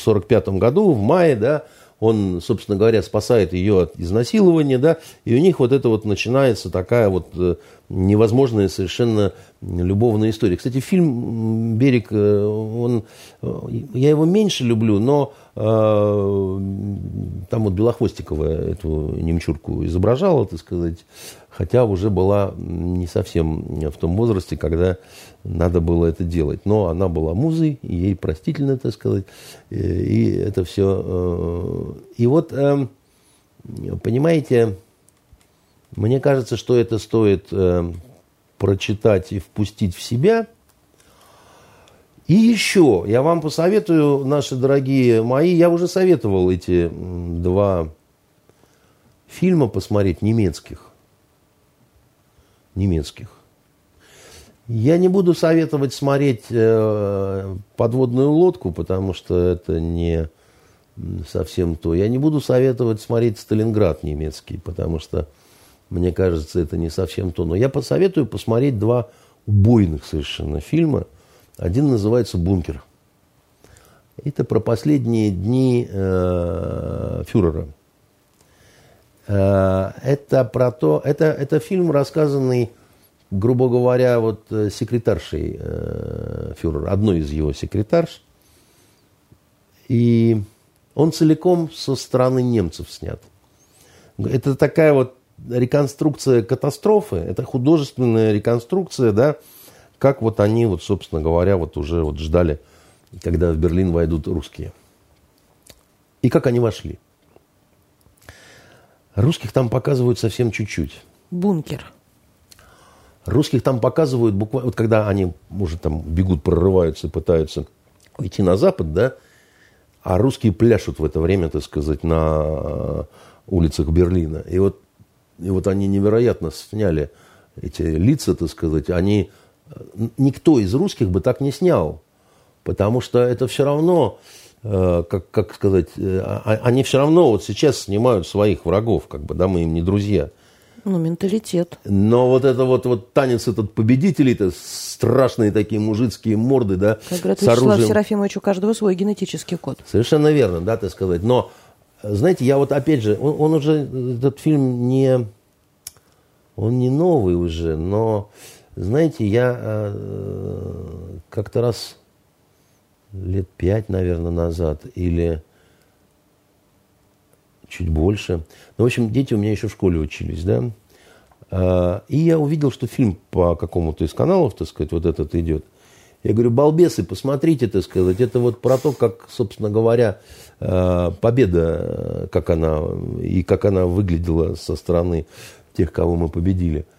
1945 году, в мае, да, он, собственно говоря, спасает ее от изнасилования, да, и у них вот это вот начинается такая вот э, невозможная совершенно любовная история. Кстати, фильм «Берег», э, он, э, я его меньше люблю, но там вот Белохвостикова эту немчурку изображала, так сказать, хотя уже была не совсем в том возрасте, когда надо было это делать. Но она была музой, и ей простительно, так сказать, и это все. И вот, эм, понимаете, мне кажется, что это стоит прочитать и впустить в себя – и еще, я вам посоветую, наши дорогие мои, я уже советовал эти два фильма посмотреть немецких. Немецких. Я не буду советовать смотреть э, подводную лодку, потому что это не совсем то. Я не буду советовать смотреть Сталинград немецкий, потому что, мне кажется, это не совсем то. Но я посоветую посмотреть два убойных совершенно фильма – один называется «Бункер». Это про последние дни э, фюрера. Э, это про то, это, это фильм, рассказанный, грубо говоря, вот э, секретаршей э, фюрера, одной из его секретарш. И он целиком со стороны немцев снят. Это такая вот реконструкция катастрофы, это художественная реконструкция, да, как вот они, вот, собственно говоря, вот уже вот ждали, когда в Берлин войдут русские. И как они вошли. Русских там показывают совсем чуть-чуть. Бункер. Русских там показывают буквально, вот когда они уже там бегут, прорываются, пытаются уйти на запад, да, а русские пляшут в это время, так сказать, на улицах Берлина. И вот, и вот они невероятно сняли эти лица, так сказать, они никто из русских бы так не снял. Потому что это все равно, э, как, как сказать, э, а, а, они все равно вот сейчас снимают своих врагов, как бы, да, мы им не друзья. Ну, менталитет. Но вот это вот, вот танец этот победителей, это страшные такие мужицкие морды, да. Как говорят, Вячеслав оружием. Серафимович, у каждого свой генетический код. Совершенно верно, да, так сказать. Но, знаете, я вот опять же, он, он уже, этот фильм не, он не новый уже, но знаете, я э, как-то раз лет пять, наверное, назад или чуть больше. Ну, в общем, дети у меня еще в школе учились, да. А, и я увидел, что фильм по какому-то из каналов, так сказать, вот этот идет. Я говорю, балбесы, посмотрите, так сказать, это вот про то, как, собственно говоря, э, победа, как она, и как она выглядела со стороны тех, кого мы победили –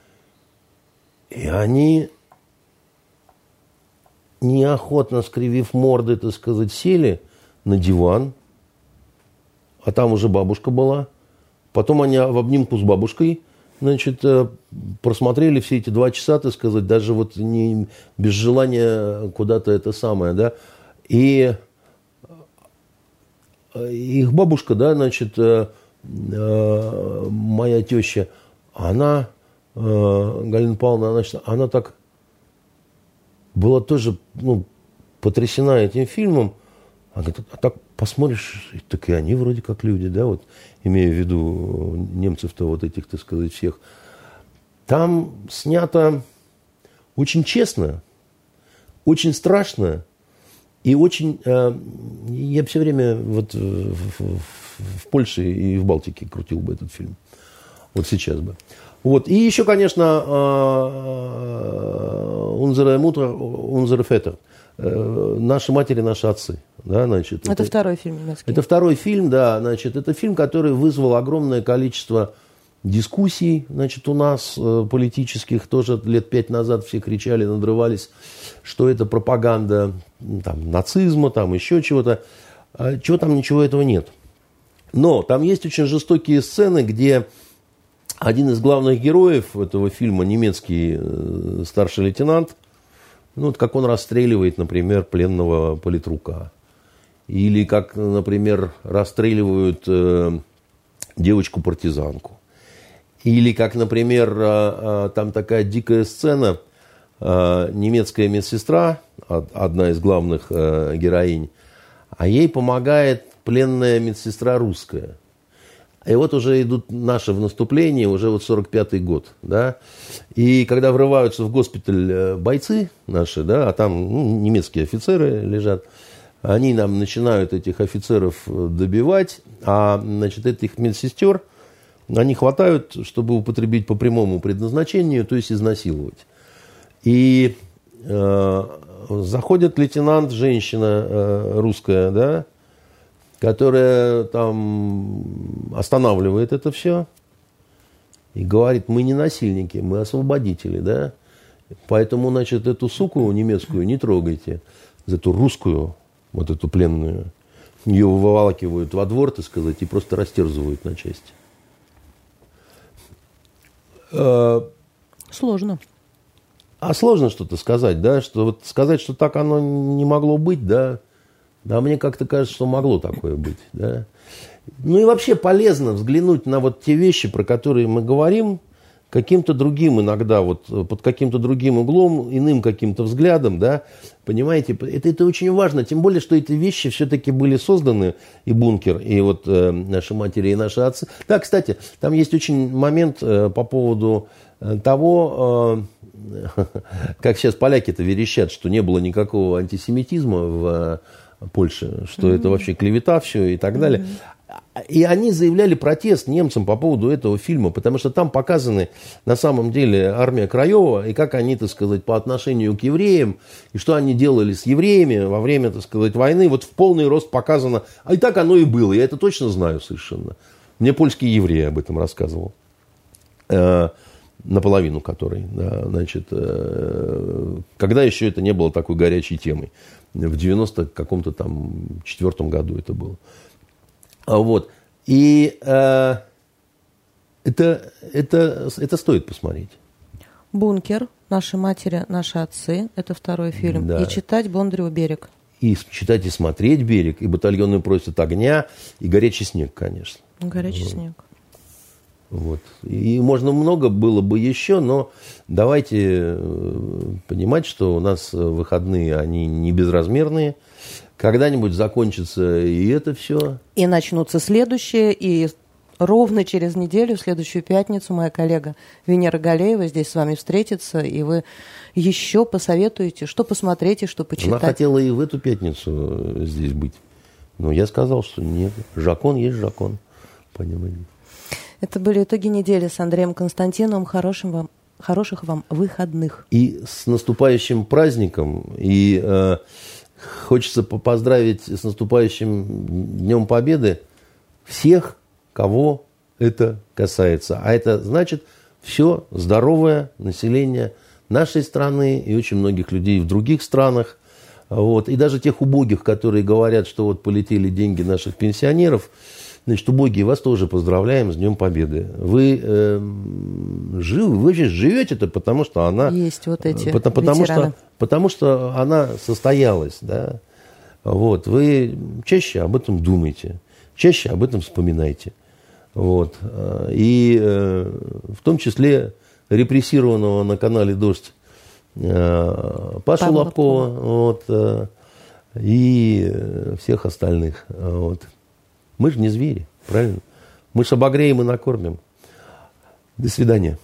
и они, неохотно скривив морды, так сказать, сели на диван, а там уже бабушка была. Потом они в обнимку с бабушкой, значит, э, просмотрели все эти два часа, так сказать, даже вот не без желания куда-то это самое, да. И э, их бабушка, да, значит, э, моя теща, она Галина Павловна, значит, она так была тоже ну, потрясена этим фильмом. Она говорит, а так посмотришь, так и они вроде как люди, да, вот, имея в виду немцев-то вот этих, так сказать, всех. Там снято очень честно, очень страшно и очень... Э, я все время вот в, в, в Польше и в Балтике крутил бы этот фильм. Вот сейчас бы. Вот. И еще, конечно, unsere Mutter, unsere Väter. Наши матери, наши отцы. Да, значит, это, это второй фильм немецкий. Это второй фильм, да. Значит, это фильм, который вызвал огромное количество дискуссий, значит, у нас э, политических. Тоже лет пять назад все кричали, надрывались, что это пропаганда там, нацизма, там еще чего-то. А чего там, ничего этого нет. Но там есть очень жестокие сцены, где один из главных героев этого фильма, немецкий э, старший лейтенант, ну, вот как он расстреливает, например, пленного политрука. Или как, например, расстреливают э, девочку-партизанку. Или как, например, э, э, там такая дикая сцена, э, немецкая медсестра, одна из главных э, героинь, а ей помогает пленная медсестра русская. И вот уже идут наши в наступление, уже вот 45-й год, да. И когда врываются в госпиталь э, бойцы наши, да, а там ну, немецкие офицеры лежат, они нам начинают этих офицеров э, добивать, А, значит, этих медсестер, они хватают, чтобы употребить по прямому предназначению, то есть изнасиловать. И э, заходит лейтенант, женщина э, русская, да, которая там останавливает это все и говорит, мы не насильники, мы освободители, да, поэтому, значит, эту суку немецкую не трогайте, эту русскую, вот эту пленную, ее выволакивают во двор, так сказать, и просто растерзывают на части. Э, Сложно. А сложно что-то сказать, да, что вот сказать, что так оно не могло быть, да, да, мне как-то кажется, что могло такое быть, да. Ну и вообще полезно взглянуть на вот те вещи, про которые мы говорим, каким-то другим иногда, вот под каким-то другим углом, иным каким-то взглядом, да, понимаете, это, это очень важно, тем более, что эти вещи все-таки были созданы, и бункер, и вот э, наши матери, и наши отцы. Да, кстати, там есть очень момент э, по поводу э, того, э, как сейчас поляки-то верещат, что не было никакого антисемитизма в Польше, что mm-hmm. это вообще клевета все и так далее. Mm-hmm. И они заявляли протест немцам по поводу этого фильма, потому что там показаны на самом деле армия Краева, и как они, так сказать, по отношению к евреям, и что они делали с евреями во время, так сказать, войны, вот в полный рост показано. А и так оно и было, я это точно знаю совершенно. Мне польский еврей об этом рассказывал. Э, наполовину которой, да, значит, э, когда еще это не было такой горячей темой. В 90 каком-то там четвертом году это было. А вот. И э, это, это, это стоит посмотреть. «Бункер», «Наши матери, наши отцы» – это второй фильм. Да. И читать Бондарева «Берег». И читать и смотреть «Берег», и «Батальонный просит огня», и «Горячий снег», конечно. «Горячий вот. снег». Вот. И можно много было бы еще, но давайте э, понимать, что у нас выходные, они не безразмерные. Когда-нибудь закончится и это все. И начнутся следующие, и ровно через неделю, в следующую пятницу, моя коллега Венера Галеева здесь с вами встретится, и вы еще посоветуете, что посмотреть и что почитать. Она хотела и в эту пятницу здесь быть. Но я сказал, что нет. Жакон есть жакон. Понимаете. Это были итоги недели с Андреем Константиновым. Хорошим вам, хороших вам выходных. И с наступающим праздником. И э, хочется поздравить с наступающим Днем Победы всех, кого это касается. А это значит все здоровое население нашей страны и очень многих людей в других странах. Вот. И даже тех убогих, которые говорят, что вот полетели деньги наших пенсионеров – Значит, убогие, вас тоже поздравляем с Днем Победы. Вы э, живы, вы вообще живете-то, потому что она... Есть вот эти потому, потому что, потому что она состоялась, да. Вот, вы чаще об этом думаете, чаще об этом вспоминайте. Вот. И э, в том числе репрессированного на канале «Дождь» э, Пашу Павла Лобкова вот, э, и всех остальных. Вот. Мы же не звери, правильно? Мы же обогреем и накормим. До свидания.